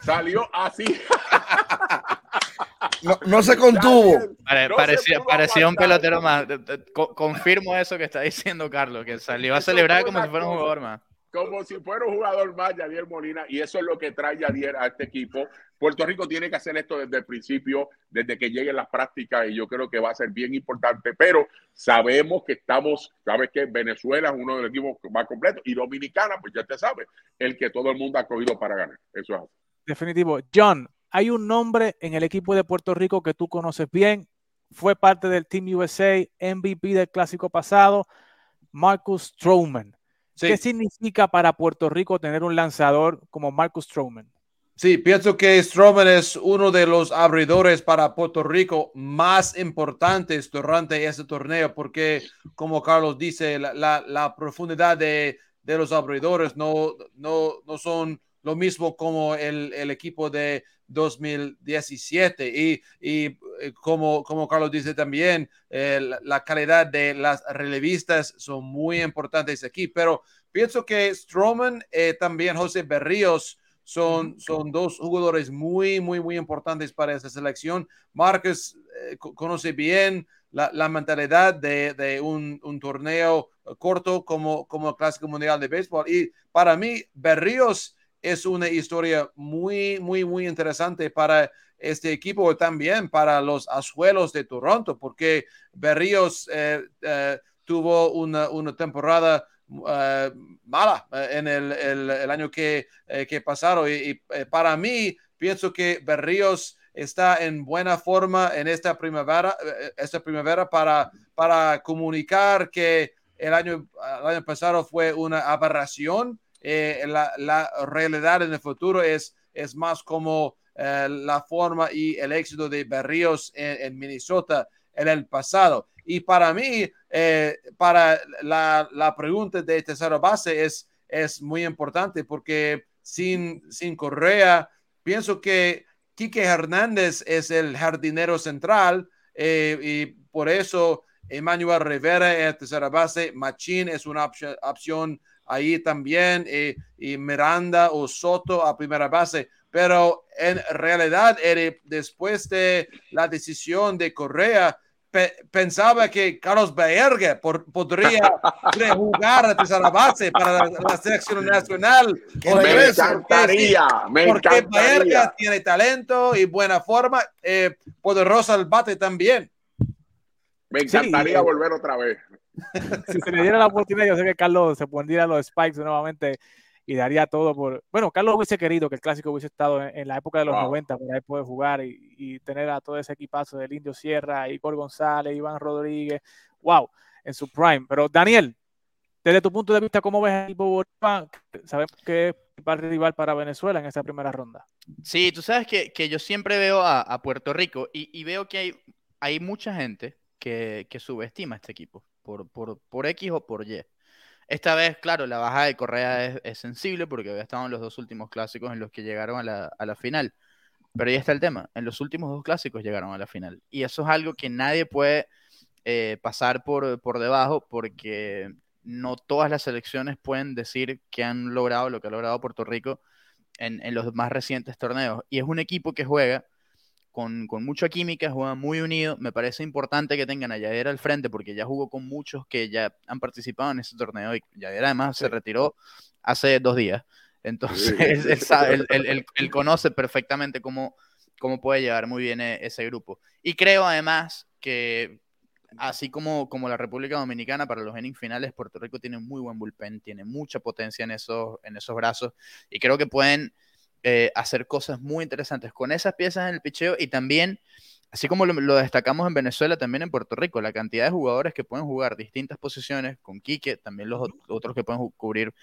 Salió así. No, no se contuvo. Pare- no parecía, parecía un pelotero más. Confirmo eso que está diciendo Carlos, que salió a celebrar como si fuera un jugador más. Como si fuera un jugador más, Yadier Molina, y eso es lo que trae Yadier a este equipo. Puerto Rico tiene que hacer esto desde el principio, desde que lleguen las prácticas, y yo creo que va a ser bien importante, pero sabemos que estamos, sabes que Venezuela es uno de los equipos más completos, y Dominicana, pues ya te sabes, el que todo el mundo ha cogido para ganar. Eso es. Definitivo. John, hay un nombre en el equipo de Puerto Rico que tú conoces bien. Fue parte del Team USA, MVP del clásico pasado, Marcus Stroman. Sí. ¿Qué significa para Puerto Rico tener un lanzador como Marcus Stroman? Sí, pienso que Stroman es uno de los abridores para Puerto Rico más importantes durante este torneo, porque, como Carlos dice, la, la- la profundidad de, de los abridores no, no, no son lo mismo como el, el equipo de 2017. Y, y como, como Carlos dice también, eh, la, la calidad de las relevistas son muy importantes aquí, pero pienso que Stroman, eh, también José Berríos, son, son dos jugadores muy, muy, muy importantes para esta selección. Marcus eh, co- conoce bien la, la mentalidad de, de un, un torneo corto como, como el Clásico Mundial de Béisbol. Y para mí, Berríos es una historia muy, muy, muy interesante para este equipo también para los azuelos de Toronto, porque Berríos eh, eh, tuvo una, una temporada eh, mala eh, en el, el- el año que, eh, que pasaron. Y, y, eh, para mí, pienso que Berríos está en buena forma en esta primavera, esta primavera para, para comunicar que el año, el año pasado fue una aberración. La, la realidad en el futuro es, es más como eh, la forma y el éxito de Berríos en, Minnesota en el pasado. Y para mí, eh, para la, la pregunta de tercera base es, es muy importante porque sin, sin Correa, pienso que Quique Hernández es el jardinero central eh, y por eso Emmanuel Rivera en tercera base, Machín es una opción, ahí también y Miranda o Soto a primera base. Pero en realidad, Eric, después de la decisión de Correa, pe- pensaba que Carlos Baerga por- podría jugar a tercera base para la, la selección nacional. Porque- Me encantaría, me porque encantaría. Baerga tiene talento y buena forma, eh, poderosa el bate también. Me Sí, encantaría eh, volver otra vez. si se le diera la oportunidad, yo sé que Carlos se pondría los Spikes nuevamente y daría todo por. Bueno, Carlos hubiese querido que el clásico hubiese estado en, en la época de los Wow. 90 para él poder jugar y, y tener a todo ese equipazo del Indio Sierra, Igor González, Iván Rodríguez. ¡Wow! En su prime. Pero Daniel, desde tu punto de vista, ¿cómo ves el equipo Bolívar? Sabemos que es el rival para Venezuela en esta primera ronda. Sí, tú sabes que, que yo siempre veo a, a Puerto Rico y, y veo que hay, hay mucha gente que, que subestima a este equipo por, por, por X o por Y. Esta vez, claro, la baja de Correa es, sensible porque había estado en los dos últimos clásicos en los que llegaron a la, a la final. Pero ahí está el tema. En los últimos dos clásicos llegaron a la final. Y eso es algo que nadie puede eh, pasar por, por debajo porque no todas las selecciones pueden decir que han logrado lo que ha logrado Puerto Rico en, en los más recientes torneos. Y es un equipo que juega con, con mucha química, juega muy unido. Me parece importante que tengan a Yadera al frente porque ya jugó con muchos que ya han participado en ese torneo y Yadera además se retiró hace dos días. Entonces, él, sabe- él- él- él- él conoce perfectamente cómo, cómo puede llevar muy bien e- ese grupo. Y creo además que, así como, como la República Dominicana, para los innings finales, Puerto Rico tiene un muy buen bullpen, tiene mucha potencia en esos, en esos brazos y creo que pueden eh, hacer cosas muy interesantes con esas piezas en el picheo y también, así como lo, lo destacamos en Venezuela, también en Puerto Rico, la cantidad de jugadores que pueden jugar distintas posiciones con Quique, también los ot- otros que pueden cubrir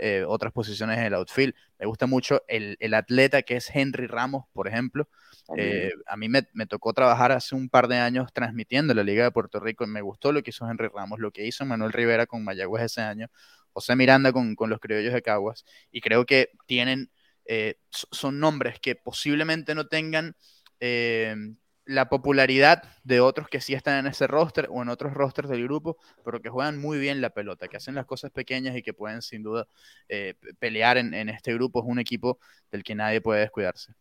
eh, otras posiciones en el outfield. Me gusta mucho el, el atleta que es Henry Ramos, por ejemplo. Eh, a mí me, me tocó trabajar hace un par de años transmitiendo la Liga de Puerto Rico y me gustó lo que hizo Henry Ramos, lo que hizo Manuel Rivera con Mayagüez ese año, José Miranda con, con los criollos de Caguas, y creo que tienen, eh, son nombres que posiblemente no tengan eh, la popularidad de otros que sí están en ese roster o en otros rosters del grupo, pero que juegan muy bien la pelota, que hacen las cosas pequeñas y que pueden sin duda eh, pe- pelear en, este grupo. Es un equipo del que nadie puede descuidarse.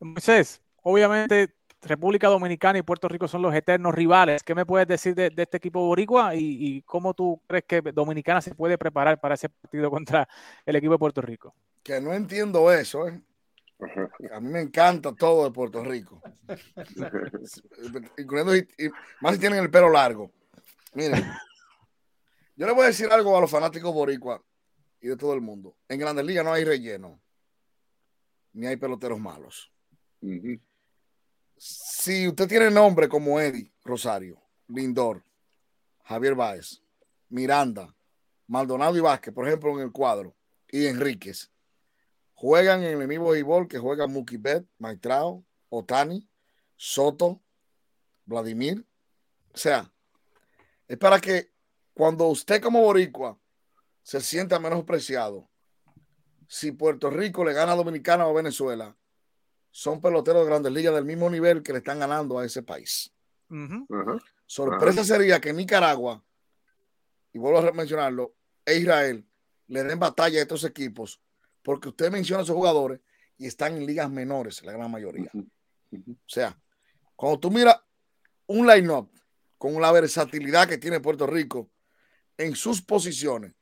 Moisés, obviamente República Dominicana y Puerto Rico son los eternos rivales. ¿Qué me puedes decir de, de este equipo boricua y, y cómo tú crees que Dominicana se puede preparar para ese partido contra el equipo de Puerto Rico? Que no entiendo eso, ¿eh? A mí me encanta todo de Puerto Rico. Incluyendo, más si tienen el pelo largo. Miren, yo le voy a decir algo a los fanáticos boricua y de todo el mundo. En Grandes Ligas no hay relleno, ni hay peloteros malos. Si usted tiene nombre como Eddie Rosario, Lindor, Javier Báez, Miranda, Maldonado y Vázquez, por ejemplo, en el cuadro, y Enríquez, juegan en el mismo béisbol que juegan Mookie Bet, Maitrao, Otani, Soto, Vladimir. O sea, es para que cuando usted como boricua se sienta menospreciado, si Puerto Rico le gana a Dominicana o Venezuela, son peloteros de grandes ligas del mismo nivel que le están ganando a ese país. Sorpresa sería que Nicaragua, y vuelvo a mencionarlo, e Israel le den batalla a estos equipos, porque usted menciona a esos jugadores y están en ligas menores, la gran mayoría. O sea, cuando tú miras un line-up con la versatilidad que tiene Puerto Rico en sus posiciones,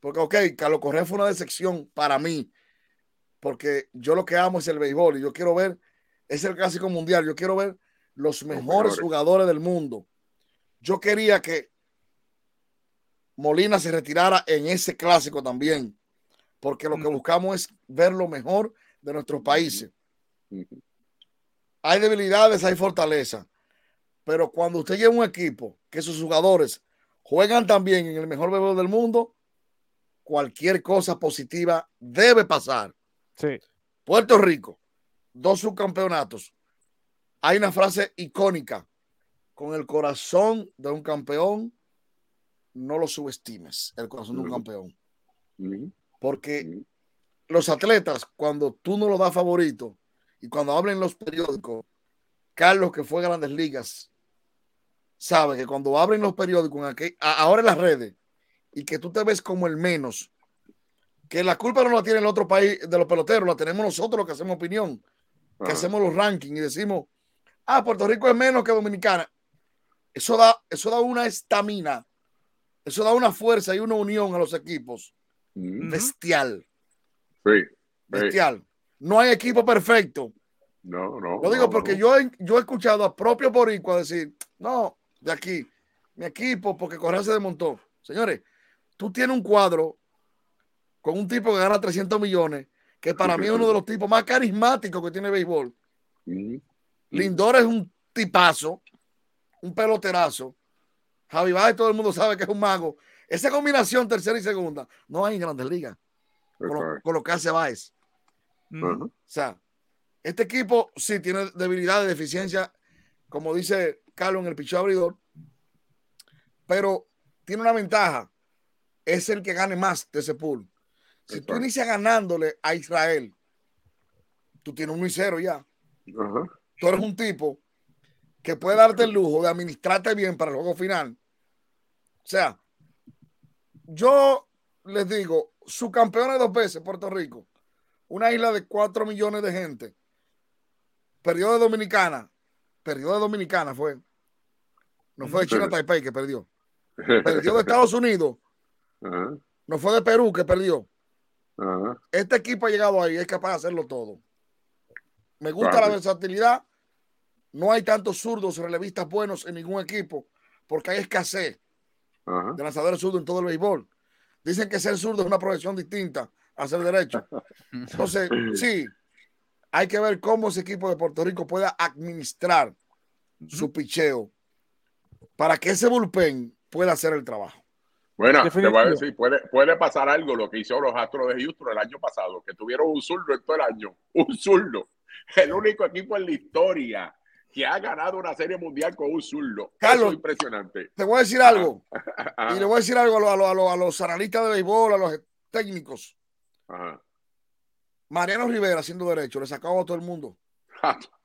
porque, ok, Carlos Correa fue una decepción para mí, porque yo lo que amo es el béisbol y yo quiero ver, es el clásico mundial, yo quiero ver los mejores mejores. jugadores del mundo. Yo quería que Molina se retirara en ese clásico también, porque lo que buscamos es ver lo mejor de nuestros países. Hay debilidades, hay fortaleza, pero cuando usted lleva un equipo que sus jugadores juegan también en el mejor béisbol del mundo, cualquier cosa positiva debe pasar. Sí. Puerto Rico, dos subcampeonatos. Hay una frase icónica, con el corazón de un campeón, no lo subestimes, el corazón de un campeón. Porque los atletas, cuando tú no lo das favorito y cuando hablan en los periódicos, Carlos, que fue a grandes ligas, sabe que cuando abren los periódicos, en aquel- a- ahora en las redes, y que tú te ves como el menos, que la culpa no la tiene el otro país de los peloteros, la tenemos nosotros los que hacemos opinión, que Ajá. hacemos los rankings y decimos, ah, Puerto Rico es menos que Dominicana. Eso da, eso da una estamina, eso da una fuerza y una unión a los equipos. Bestial, Sí. Bestial. No hay equipo perfecto. No, no. Lo digo no, porque no. yo, he- yo he escuchado a propios boricuas decir, no, de aquí, mi equipo, porque Correa se desmontó. Señores, tú tienes un cuadro con un tipo que gana 300 millones, que para mí es uno de los tipos más carismáticos que tiene béisbol. Ujú. Lindor es un tipazo, un peloterazo. Javi Baez, todo el mundo sabe que es un mago. Esa combinación tercera y segunda no hay en grandes ligas con lo, Exacto. con lo que hace Baez. Ajá. O sea, este equipo sí tiene debilidades, deficiencia, como dice Carlos en el picheo abridor, pero tiene una ventaja. es el que gane más de ese pool. Si tú inicias ganándole a Israel, tú tienes uno y cero ya. Ajá. Tú eres un tipo que puede darte el lujo de administrarte bien para el juego final. O sea, yo les digo, su campeón de dos veces, Puerto Rico, una isla de cuatro millones de gente, perdió de Dominicana, perdió de Dominicana fue, no fue de China Taipei que perdió, perdió de Estados Unidos, no fue de Perú que perdió. Este equipo ha llegado ahí, es capaz de hacerlo todo. Me gusta Claro. la versatilidad. No hay tantos zurdos relevistas buenos en ningún equipo porque hay escasez Ajá. de lanzadores zurdos en todo el béisbol. Dicen que ser zurdo es una profesión distinta a ser derecho. Entonces, sí, hay que ver cómo ese equipo de Puerto Rico pueda administrar su picheo para que ese bullpen pueda hacer el trabajo. Bueno, te voy a decir, puede, puede pasar algo lo que hizo los Astros de Houston el año pasado, que tuvieron un zurdo en todo el año, un zurdo. El único equipo en la historia que ha ganado una serie mundial con un zurdo. Carlos. Eso es impresionante. Te voy a decir algo, Ajá. y le voy a decir algo a, los- a a analistas de béisbol, a los técnicos. Ajá. Mariano Rivera, siendo derecho, le sacaba a todo el mundo.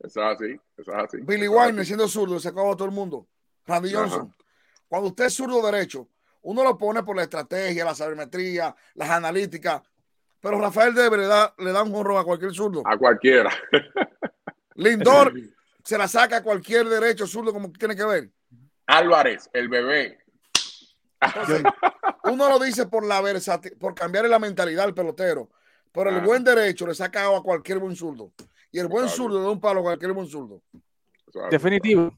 Eso es así, eso es así. Billy Wagner, siendo zurdo, le sacaba a todo el mundo. Randy. Johnson. Cuando usted es zurdo derecho, uno lo pone por la estrategia, la sabermetría, las analíticas. Pero Rafael Debe le da, le da un jonrón a cualquier zurdo. A cualquiera. Lindor se la saca a cualquier derecho zurdo como tiene que ver. Álvarez, el bebé. Entonces, uno lo dice por la por cambiar la mentalidad al pelotero. Pero el Ah. buen derecho le saca a cualquier buen zurdo. Y el buen Claro. zurdo le da un palo a cualquier buen zurdo. Definitivo.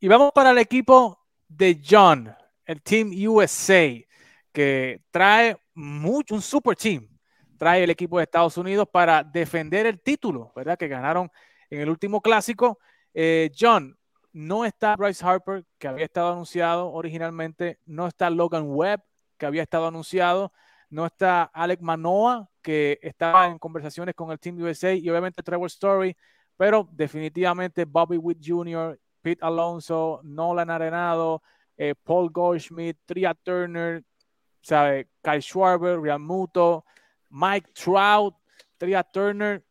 Y vamos para el equipo de John, el Team USA, que trae mucho, un super team. Trae el equipo de Estados Unidos para defender el título, ¿verdad? Que ganaron en el último clásico. Eh, John, no está Bryce Harper, que había estado anunciado originalmente. No está Logan Webb, que había estado anunciado. No está Alec Manoa, que estaba en conversaciones con el Team USA. Y obviamente Trevor Story. Pero definitivamente Bobby Witt Jr., Pete Alonso, Nolan Arenado, eh, Paul Goldschmidt, Tria Turner, ¿sabe? Kyle Schwarber, Realmuto, Mike Trout, Tria Turner.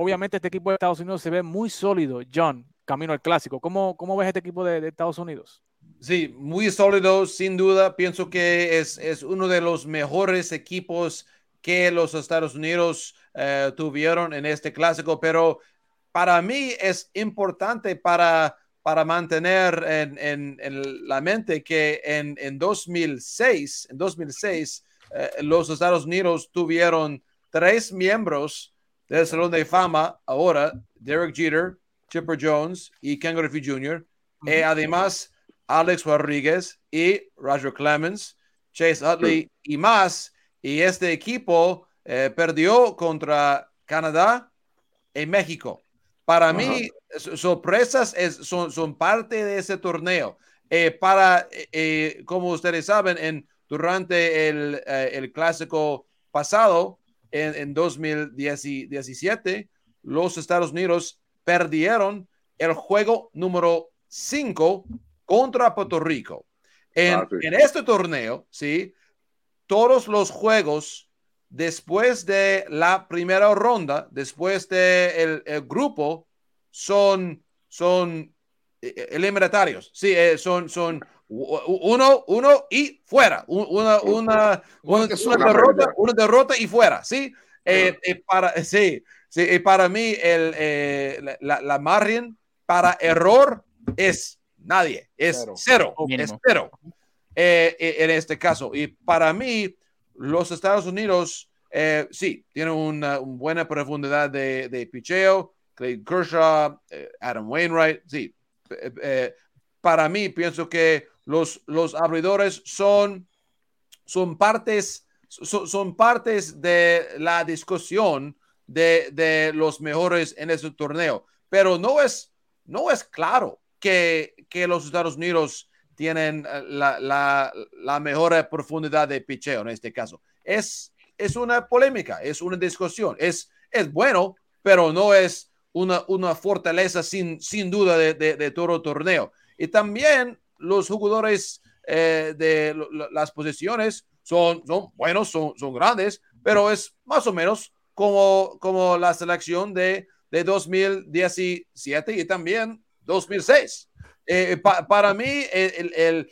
Obviamente este equipo de Estados Unidos se ve muy sólido, John, camino al clásico. ¿Cómo, cómo ves este equipo de, Estados Unidos? Sí, muy sólido, sin duda. Pienso que es, es uno de los mejores equipos que los Estados Unidos eh, tuvieron en este clásico, pero para mí es importante para, para mantener en, en- en la mente que en, en 2006, en 2006 eh, los Estados Unidos tuvieron tres miembros del Salón de Fama ahora, Derek Jeter, Chipper Jones y Ken Griffey Jr. Eh, además, Alex Rodríguez y Roger Clemens, Chase Utley y más. Y este equipo eh, perdió contra Canadá en México. Para mí, so- sorpresas es- son, son parte de ese torneo. Eh, para, eh, eh, como ustedes saben, en, durante el, el clásico pasado, en, en 2017, los Estados Unidos perdieron el juego número 5 contra Puerto Rico. En, Ah, sí. en este torneo, ¿sí? Todos los juegos después de la primera ronda, después del el grupo, son, son eh, eliminatorios. Sí, eh, son, son uno, uno y fuera. Una, una, una, una una derrota, una derrota y fuera. Sí, Eh, eh, para, sí, sí, y para mí el, eh, la, la- margen para error es nadie, es Cero. cero, es cero eh, eh, en este caso. Y para mí, los Estados Unidos, eh, sí, tienen una, una buena profundidad de, de picheo. Clay Kershaw, eh, Adam Wainwright, sí. Eh, eh, para mí, pienso que los, los abridores son, son partes, son, partes de la discusión de, de los mejores en ese torneo. Pero no es, no es claro que, que los Estados Unidos tienen eh, la, la, mejor profundidad de picheo en este caso. Es, es una polémica, es una discusión. Es, es bueno, pero no es una, una fortaleza sin, sin duda de, de, de todo torneo. Y también los jugadores eh, de las posiciones son, son buenos, son, son grandes, pero es más o menos como, como la selección de, de 2017 y también 2006. Eh, pa- para mí, el, el-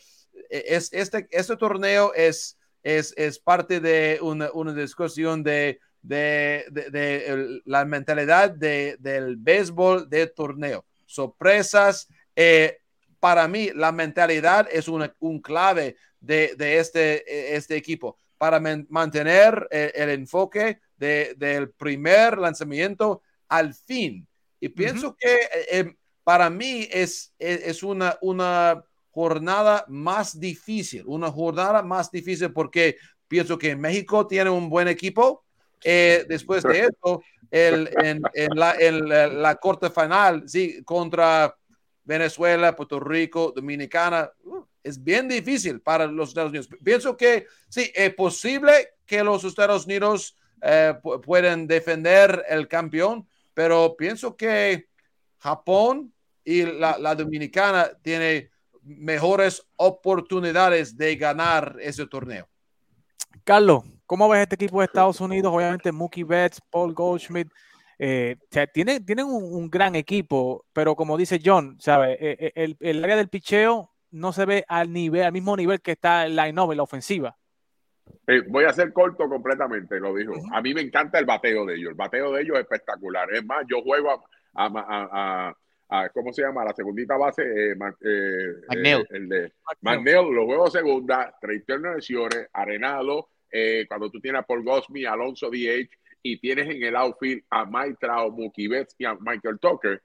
es, este, este torneo es, es, es parte de una, una discusión de, de, de- la mentalidad de, del béisbol de torneo. Sorpresas. eh, para mí, la mentalidad es una, un clave de, de este, eh, este equipo para man- mantener eh, el enfoque de- del primer lanzamiento al fin. Y pienso que eh, eh, para mí es, es, es una, una jornada más difícil, una jornada más difícil porque pienso que México tiene un buen equipo. Eh, después de esto, el, en, en la, en la, la corte final, sí, contra Venezuela, Puerto Rico, Dominicana, uh, es bien difícil para los Estados Unidos. Pienso que sí, es posible que los Estados Unidos eh, pu- pueden defender el campeón, pero pienso que Japón y la, la Dominicana tiene mejores oportunidades de ganar ese torneo. Carlos, ¿cómo ves este equipo de Estados Unidos? Obviamente Mookie Betts, Paul Goldschmidt, eh, o sea, tienen, tienen un, un gran equipo, pero como dice John, ¿sabe? Eh, eh, El, el área del picheo no se ve al nivel, al mismo nivel que está el line-up, la ofensiva. Eh, voy a ser corto completamente, lo dijo. A mí me encanta el bateo de ellos. El bateo de ellos es espectacular. Es más, yo juego a, a, a- a- a- ¿cómo se llama? La segundita base, eh, Ma- eh, McNeil. eh, el de McNeil, lo juego segunda, 31 lesiones, Arenado, eh, cuando tú tienes a Paul Gosmi, Alonso DH, y tienes en el outfield a Mike Trout, Mookie Betts y a Michael Tucker,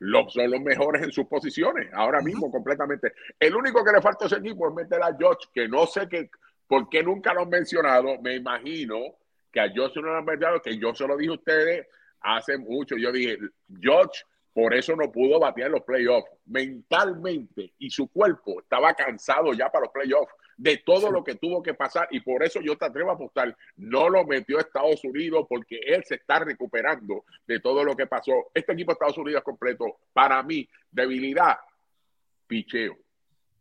los, son los mejores en sus posiciones, ahora mismo completamente. El único que le falta a ese equipo es meter a George, que no sé qué, por qué nunca lo han mencionado, me imagino que a George no lo han mencionado, que yo se lo dije a ustedes hace mucho, yo dije, George por eso no pudo batear los playoffs. Mentalmente y su cuerpo estaba cansado ya para los playoffs de todo lo que tuvo que pasar y por eso yo te atrevo a apostar, no lo metió a Estados Unidos porque él se está recuperando de todo lo que pasó. Este equipo de Estados Unidos completo, para mí, debilidad, picheo,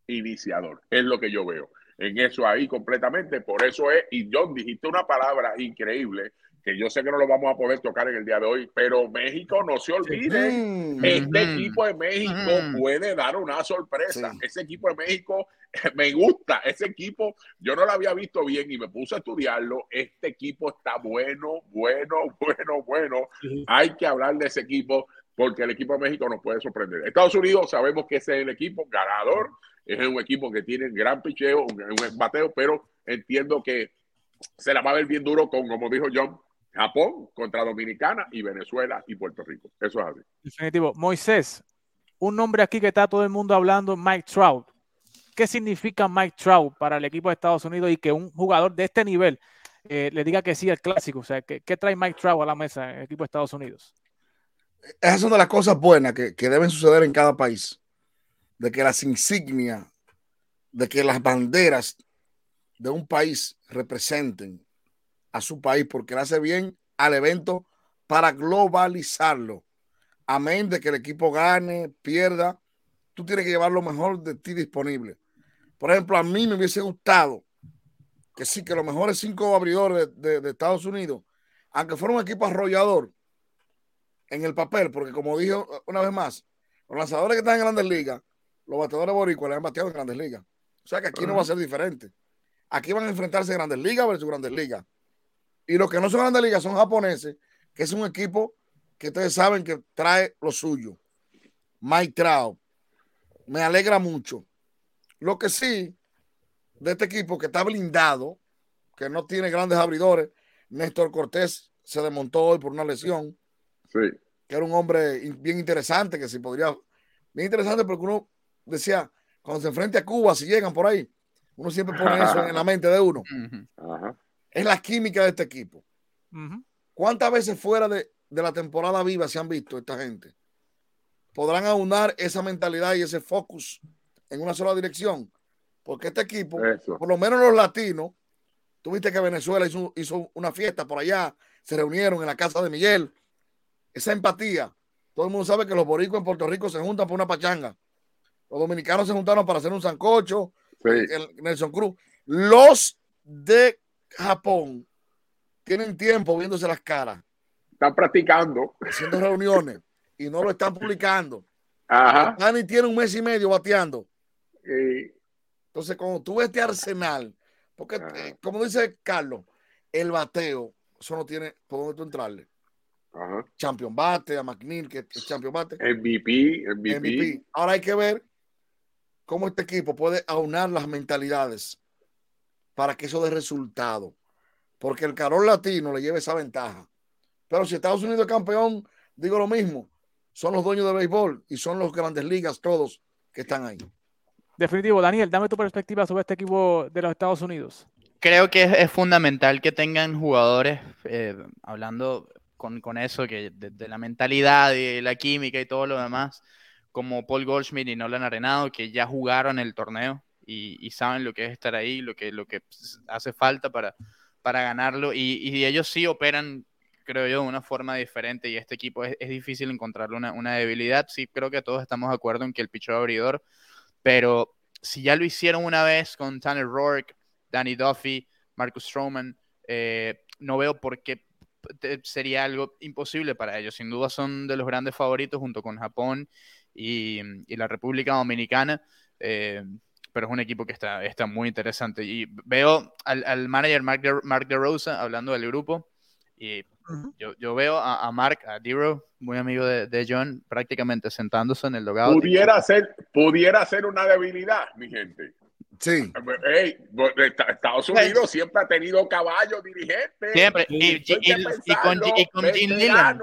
iniciador, es lo que yo veo. En eso ahí completamente, por eso es, y John, dijiste una palabra increíble que yo sé que no lo vamos a poder tocar en el día de hoy, pero México no se olvide. Mm. Este Ujú. equipo de México Ujú. puede dar una sorpresa. Sí. Ese equipo de México me gusta. Ese equipo, yo no lo había visto bien y me puse a estudiarlo. Este equipo está bueno, bueno, bueno, bueno. Hay que hablar de ese equipo porque el equipo de México nos puede sorprender. Estados Unidos sabemos que ese es el equipo ganador. Es un equipo que tiene gran picheo, un, un bateo, pero entiendo que se la va a ver bien duro con, como dijo John, Japón contra Dominicana y Venezuela y Puerto Rico. Eso es así. Definitivo. Moisés, un nombre aquí que está todo el mundo hablando, Mike Trout. ¿Qué significa Mike Trout para el equipo de Estados Unidos y que un jugador de este nivel eh, le diga que sí al clásico? O sea, ¿qué, qué trae Mike Trout a la mesa en el equipo de Estados Unidos? Esas son de las cosas buenas que, que deben suceder en cada país. De que las insignias, de que las banderas de un país representen a su país porque le hace bien al evento para globalizarlo. Amén de que el equipo gane, pierda. Tú tienes que llevar lo mejor de ti disponible. Por ejemplo, a mí me hubiese gustado que sí, que los mejores cinco abridores de, de- de Estados Unidos, aunque fuera un equipo arrollador, en el papel, porque como dijo una vez más, los lanzadores que están en grandes ligas, los bateadores boricuas le han bateado en grandes ligas. O sea que aquí no va a ser diferente. Aquí van a enfrentarse grandes ligas versus grandes ligas. Y los que no son grandes ligas son japoneses, que es un equipo que ustedes saben que trae lo suyo. Mike Trout. Me alegra mucho. Lo que sí, de este equipo que está blindado, que no tiene grandes abridores, Néstor Cortés se desmontó hoy por una lesión Sí. que era un hombre in- bien interesante, que si podría, bien interesante porque uno decía, cuando se enfrente a Cuba, si llegan por ahí, uno siempre pone eso en la mente de uno. Ajá. Es la química de este equipo. ¿Cuántas veces fuera de, de la temporada viva se han visto esta gente? Podrán aunar esa mentalidad y ese focus en una sola dirección. Porque este equipo, Eso. por lo menos los latinos, tuviste que Venezuela hizo, hizo una fiesta por allá, se reunieron en la casa de Miguel. Esa empatía. Todo el mundo sabe que los boricuas en Puerto Rico se juntan por una pachanga. Los dominicanos se juntaron para hacer un sancocho, Sí. el Nelson Cruz. Los de Japón tienen tiempo viéndose las caras, Están practicando. haciendo reuniones y no lo están publicando. Ajá. Dani tiene un mes y medio bateando. Y- Entonces, cuando tú ves este arsenal, porque Ajá. eh, como dice Carlos, el bateo, eso no tiene por dónde tú entrarle. ajá. Champion bate, a McNeil, que es champion bate, MVP, MVP. MVP. Ahora hay que ver cómo este equipo puede aunar las mentalidades para que eso dé resultado. Porque el carol latino le lleve esa ventaja. Pero si Estados Unidos es campeón, digo lo mismo. Son los dueños del béisbol y son los grandes ligas todos que están ahí. Definitivo, Daniel, dame tu perspectiva sobre este equipo de los Estados Unidos. Creo que es, es fundamental que tengan jugadores, eh, hablando con, con eso, que de, de la mentalidad y la química y todo lo demás, como Paul Goldschmidt y Nolan Arenado, que ya jugaron el torneo y, y saben lo que es estar ahí, lo que, lo que hace falta para, para ganarlo. Y, y ellos sí operan, creo yo, de una forma diferente. Y este equipo es, es difícil encontrarle una, una debilidad. Sí, creo que todos estamos de acuerdo en que el picheo abridor, pero si ya lo hicieron una vez con Tanner Rourke, Danny Duffy, Marcus Stroman, eh, no veo por qué sería algo imposible para ellos. Sin duda son de los grandes favoritos junto con Japón y, y la República Dominicana, eh, pero es un equipo que está, está muy interesante. Y veo al, al manager Mark de, Mark DeRosa hablando del grupo y yo, yo veo a, a Mark, a Dero, muy amigo de, de John, prácticamente sentándose en el logout. Pudiera ser, pudiera ser una debilidad, mi gente. Sí. Ey, bo- esta- Estados Unidos siempre ha tenido caballos dirigentes. Siempre. Y, y- y- y con, pensarlo, y con Jim Dillon.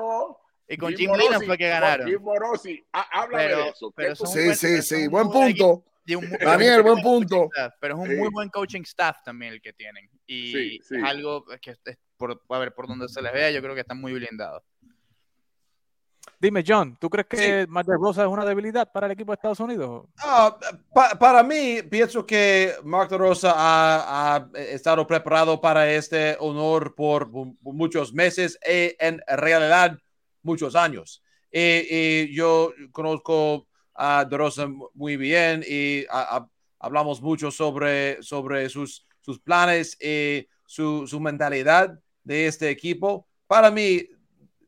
Y con Jim Jim Dillon fue que ganaron. Jim Morosi, há- háblame Pero- de eso. pero ¿Qué tú- son Sí, buen- sí, sí. Buen buen punto. Y un muy- Daniel, buen punto. Pero es un Sí. muy buen coaching staff también el que tienen. Y Sí, sí. es algo que, es por, a ver, por donde se les vea, yo creo que están muy blindados. Dime, John, ¿tú crees que Mark Rosa es una debilidad para el equipo de Estados Unidos? Ah, pa- para mí, pienso que Mark de Rosa ha, ha estado preparado para este honor por, por muchos meses y en realidad muchos años. Y, y yo conozco a De Rosa muy bien y a- a- hablamos mucho sobre, sobre sus, sus planes y su, su mentalidad de este equipo. Para mí,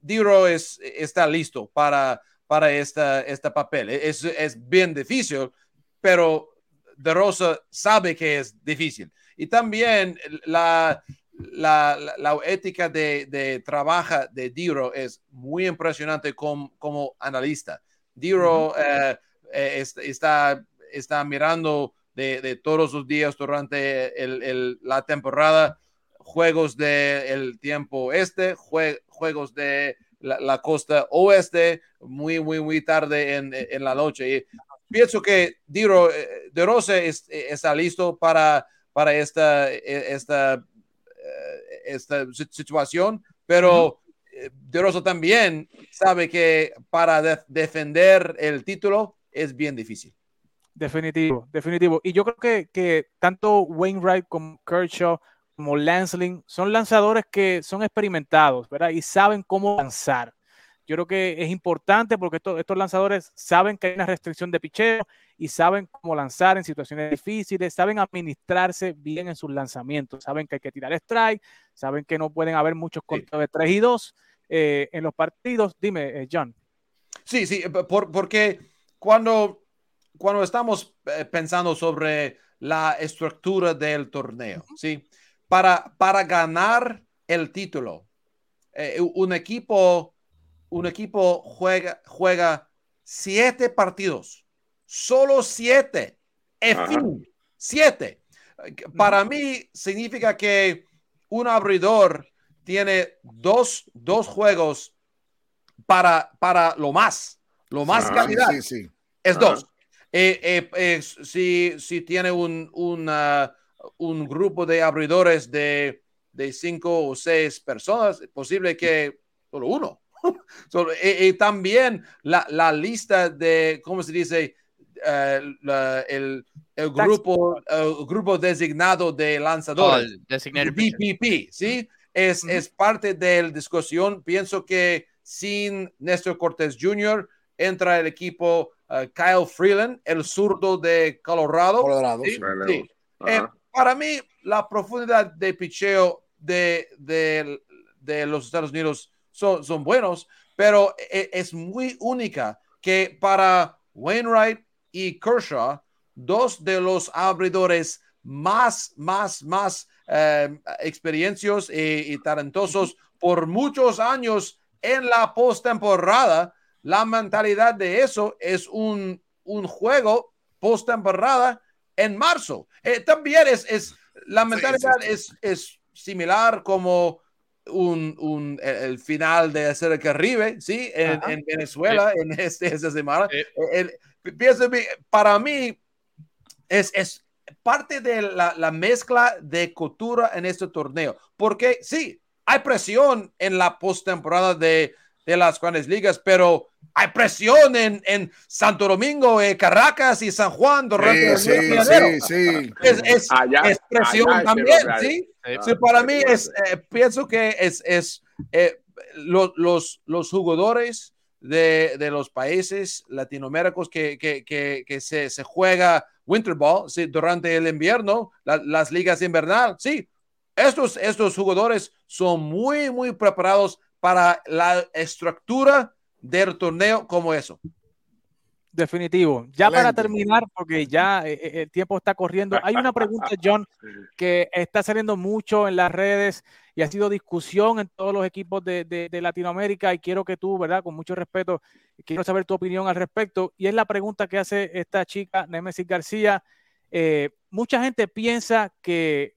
Diro es, está listo para, para esta, este papel. Es, es bien difícil, pero De Rosa sabe que es difícil. Y también la, la, la, la ética de, de trabajo de Diro es muy impresionante como, como analista. Diro eh, eh, es- está, está mirando de, de todos los días durante el- el- la temporada juegos del tiempo este, jue- juegos de la, la costa oeste, muy, muy, muy tarde en, en la noche. Y pienso que Diro, eh, De Rosa es- está listo para, para esta, eh, esta, esta si- situación, pero De Rosa también sabe que para de- defender el título es bien difícil. Definitivo, definitivo. Y yo creo que, que tanto Wainwright como Kershaw como Lansling son lanzadores que son experimentados, ¿verdad? Y saben cómo lanzar. Yo creo que es importante porque estos, estos lanzadores saben que hay una restricción de picheo y saben cómo lanzar en situaciones difíciles, saben administrarse bien en sus lanzamientos, saben que hay que tirar strike, saben que no pueden haber muchos conteos de 3 y 2 eh, en los partidos. Dime, eh, John. Sí, sí, eh, por- porque cuando, cuando estamos eh, pensando sobre la estructura del torneo, ¿sí? Para, para ganar el título, eh, un equipo, un equipo juega, juega siete partidos, solo siete, en fin, siete. Para mí significa que un abridor tiene dos, dos juegos para, para lo más, lo más Ajá, calidad Sí, sí. es Ajá. dos. Eh, eh, eh, si, si tiene un, un, ah, un grupo de abridores de, de cinco o seis personas, es posible que solo uno. Y, y también la, la lista de, ¿cómo se dice? Eh, la- el, el grupo, el grupo designado de Oh, lanzadores. el designated pitcher. DPP, ¿sí? Es, es parte de la discusión. Pienso que sin Néstor Cortés Jr. entra el equipo uh, Kyle Freeland, el zurdo de Colorado. Colorado, Sí, sí. sí. Ajá. Eh, para mí, la profundidad de picheo de, de, de los Estados Unidos son, son buenos, pero e- es muy única que para Wainwright y Kershaw, dos de los abridores más, más, más eh, experiencios y, y talentosos por muchos años en la postemporada, la mentalidad de eso es un, un juego postemporada en marzo. Eh, también es, es la mentalidad sí, sí. Es, es similar como un, un- el, el final de Hacer el Caribe, ¿sí? En, en Venezuela, en este, esta semana. Sí. El- para mí, es, es parte de la, la mezcla de cultura en este torneo. Porque sí, hay presión en la postemporada de, de las grandes ligas, pero hay presión en, en Santo Domingo, eh, Caracas y San Juan durante Sí, el sí, sí, sí. Es, es, Allá- es presión allá también, hay. ¿sí? Para mí es, eh, pienso que es, es eh, lo- los, los jugadores de, de los países latinoamericanos que, que, que, que se, se juega winter ball sí, durante el invierno, la- las ligas invernal, sí, estos, estos jugadores son muy, muy preparados para la estructura del torneo como eso. Definitivo. Ya para terminar, porque ya eh, eh, el tiempo está corriendo, hay una pregunta, John, que está saliendo mucho en las redes y ha sido discusión en todos los equipos de, de- Latinoamérica y quiero que tú, ¿verdad? Con mucho respeto, quiero saber tu opinión al respecto. Y es la pregunta que hace esta chica, Nemesis García. Eh, mucha gente piensa que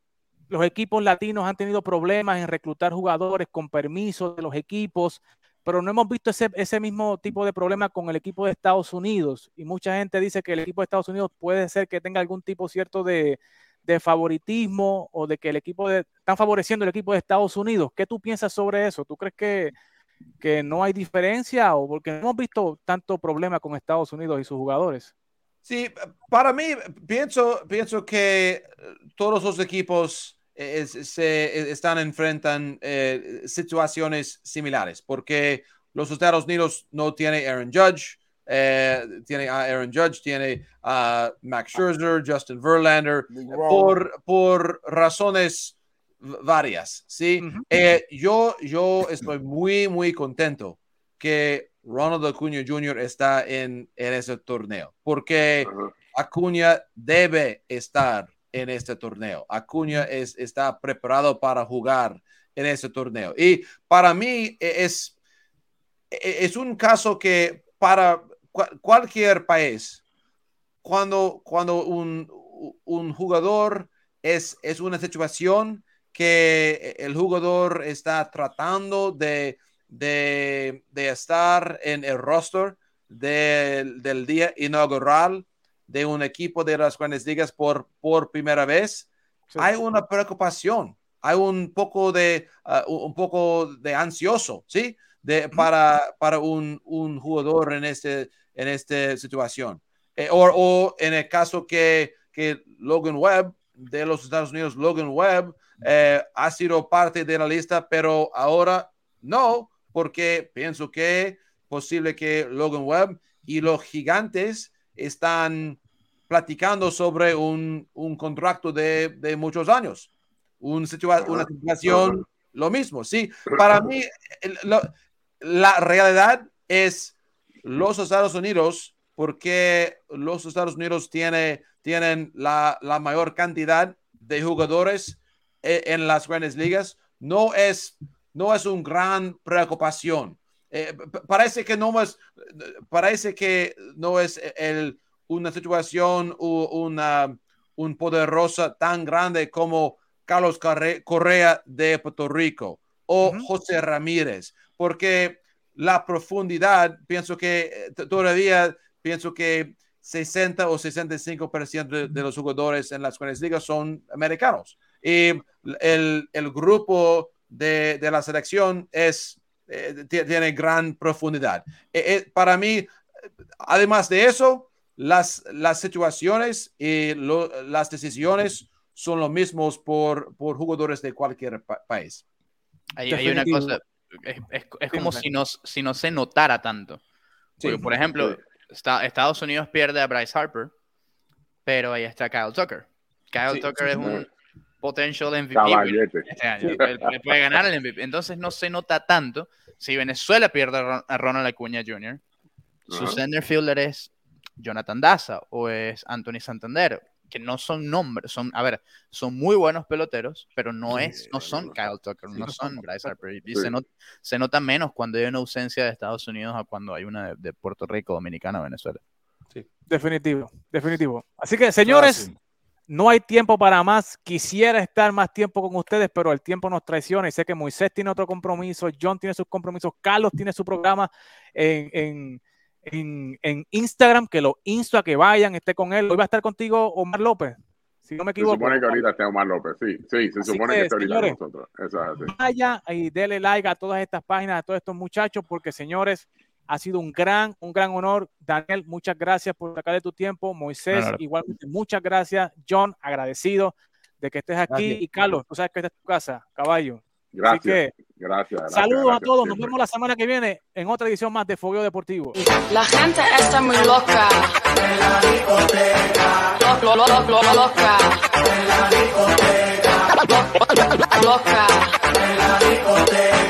los equipos latinos han tenido problemas en reclutar jugadores con permiso de los equipos, pero no hemos visto ese, ese mismo tipo de problema con el equipo de Estados Unidos. Y mucha gente dice que el equipo de Estados Unidos puede ser que tenga algún tipo cierto de, de favoritismo o de que el equipo de, están favoreciendo el equipo de Estados Unidos. ¿Qué tú piensas sobre eso? ¿Tú crees que, que no hay diferencia o porque no hemos visto tanto problema con Estados Unidos y sus jugadores? Sí, para mí, pienso, pienso que eh, todos los equipos eh, es- se eh, están enfrentan eh, situaciones similares, porque los Estados Unidos no tiene Aaron Judge, eh, tiene a Aaron Judge, tiene a Max Scherzer, Justin Verlander, por, por razones varias, ¿sí? Eh, yo, yo estoy muy, muy contento que Ronald Acuña Jr. está en, en ese torneo, porque. Acuña debe estar en este torneo. Acuña es, está preparado para jugar en este torneo. Y para mí e- es, es un caso que para cualquier país, cuando, cuando un, un jugador es, es una situación que el jugador está tratando de, de, de estar en el roster del- del día inaugural de un equipo de las grandes ligas por, por primera vez, Sí. hay una preocupación, hay un poco de, un un poco de ansioso, ¿sí? De, para, para un, un jugador en, este, en esta situación. Eh, o, o en el caso que, que Logan Webb de los Estados Unidos, Logan Webb, eh, ha sido parte de la lista, pero ahora no, porque pienso que posible que Logan Webb y los gigantes están platicando sobre un, un contrato de, de muchos años. Un situa- una situación, lo mismo, sí. Para mí, lo- la realidad es los Estados Unidos, porque los Estados Unidos tiene, tienen la, la mayor cantidad de jugadores eh, en las grandes ligas, no es, no es una gran preocupación. Eh, parece que no es, parece que no es el, una situación o una un poderosa tan grande como Carlos Correa de Puerto Rico o. José Ramírez, porque la profundidad, pienso que eh, todavía pienso que 60 o 65% de, de los jugadores en las grandes ligas son americanos. Y el, el grupo de, de la selección es, eh, ti- tiene gran profundidad. Eh, eh, para mí, además de eso, las, las situaciones y las decisiones son los mismos por, por jugadores de cualquier pa- país. Hay, una cosa, es, es- como si no, si no se notara tanto. Porque, por ejemplo, Esta- Estados Unidos pierde a Bryce Harper, pero ahí está Kyle Tucker. Kyle Tucker es un potential MVP este año. Puede ganar el MVP. Entonces no se nota tanto si Venezuela pierde a Ron- a Ronald Acuña Jr. Su center fielder es Jonathan Daza o es Anthony Santander, que no son nombres, son, a ver, son muy buenos peloteros, pero no es, no son Kyle Tucker, no son Bryce Harper. Y Sí. se, not- se nota menos cuando hay una ausencia de Estados Unidos a cuando hay una de, de Puerto Rico, Dominicana, Venezuela. Definitivo, definitivo. Así que, señores, no hay tiempo para más. Quisiera estar más tiempo con ustedes, pero el tiempo nos traiciona. Y sé que Moisés tiene otro compromiso, John tiene sus compromisos, Carlos tiene su programa en, en, en- en Instagram, que lo insto a que vayan, esté con él. Hoy va a estar contigo Omar López, si no me Se equivoco. supone que ahorita está Omar López, sí, sí, se Así supone que, que está ahorita con señores, nosotros. Eso es así. vaya y dele like a todas estas páginas, a todos estos muchachos, porque señores, ha sido un gran, un gran honor. Daniel, muchas gracias por sacar de tu tiempo. Moisés, Claro. igualmente, muchas gracias. John, agradecido de que estés aquí. Gracias. Y Carlos, tú sabes que esta es tu casa, caballo. Gracias, Así que gracias. gracias, saludos a todos. Nos vemos la semana que viene en otra edición más de Fogueo Deportivo. La gente está muy loca. Lo- lo- lo- lo- loca. Loca.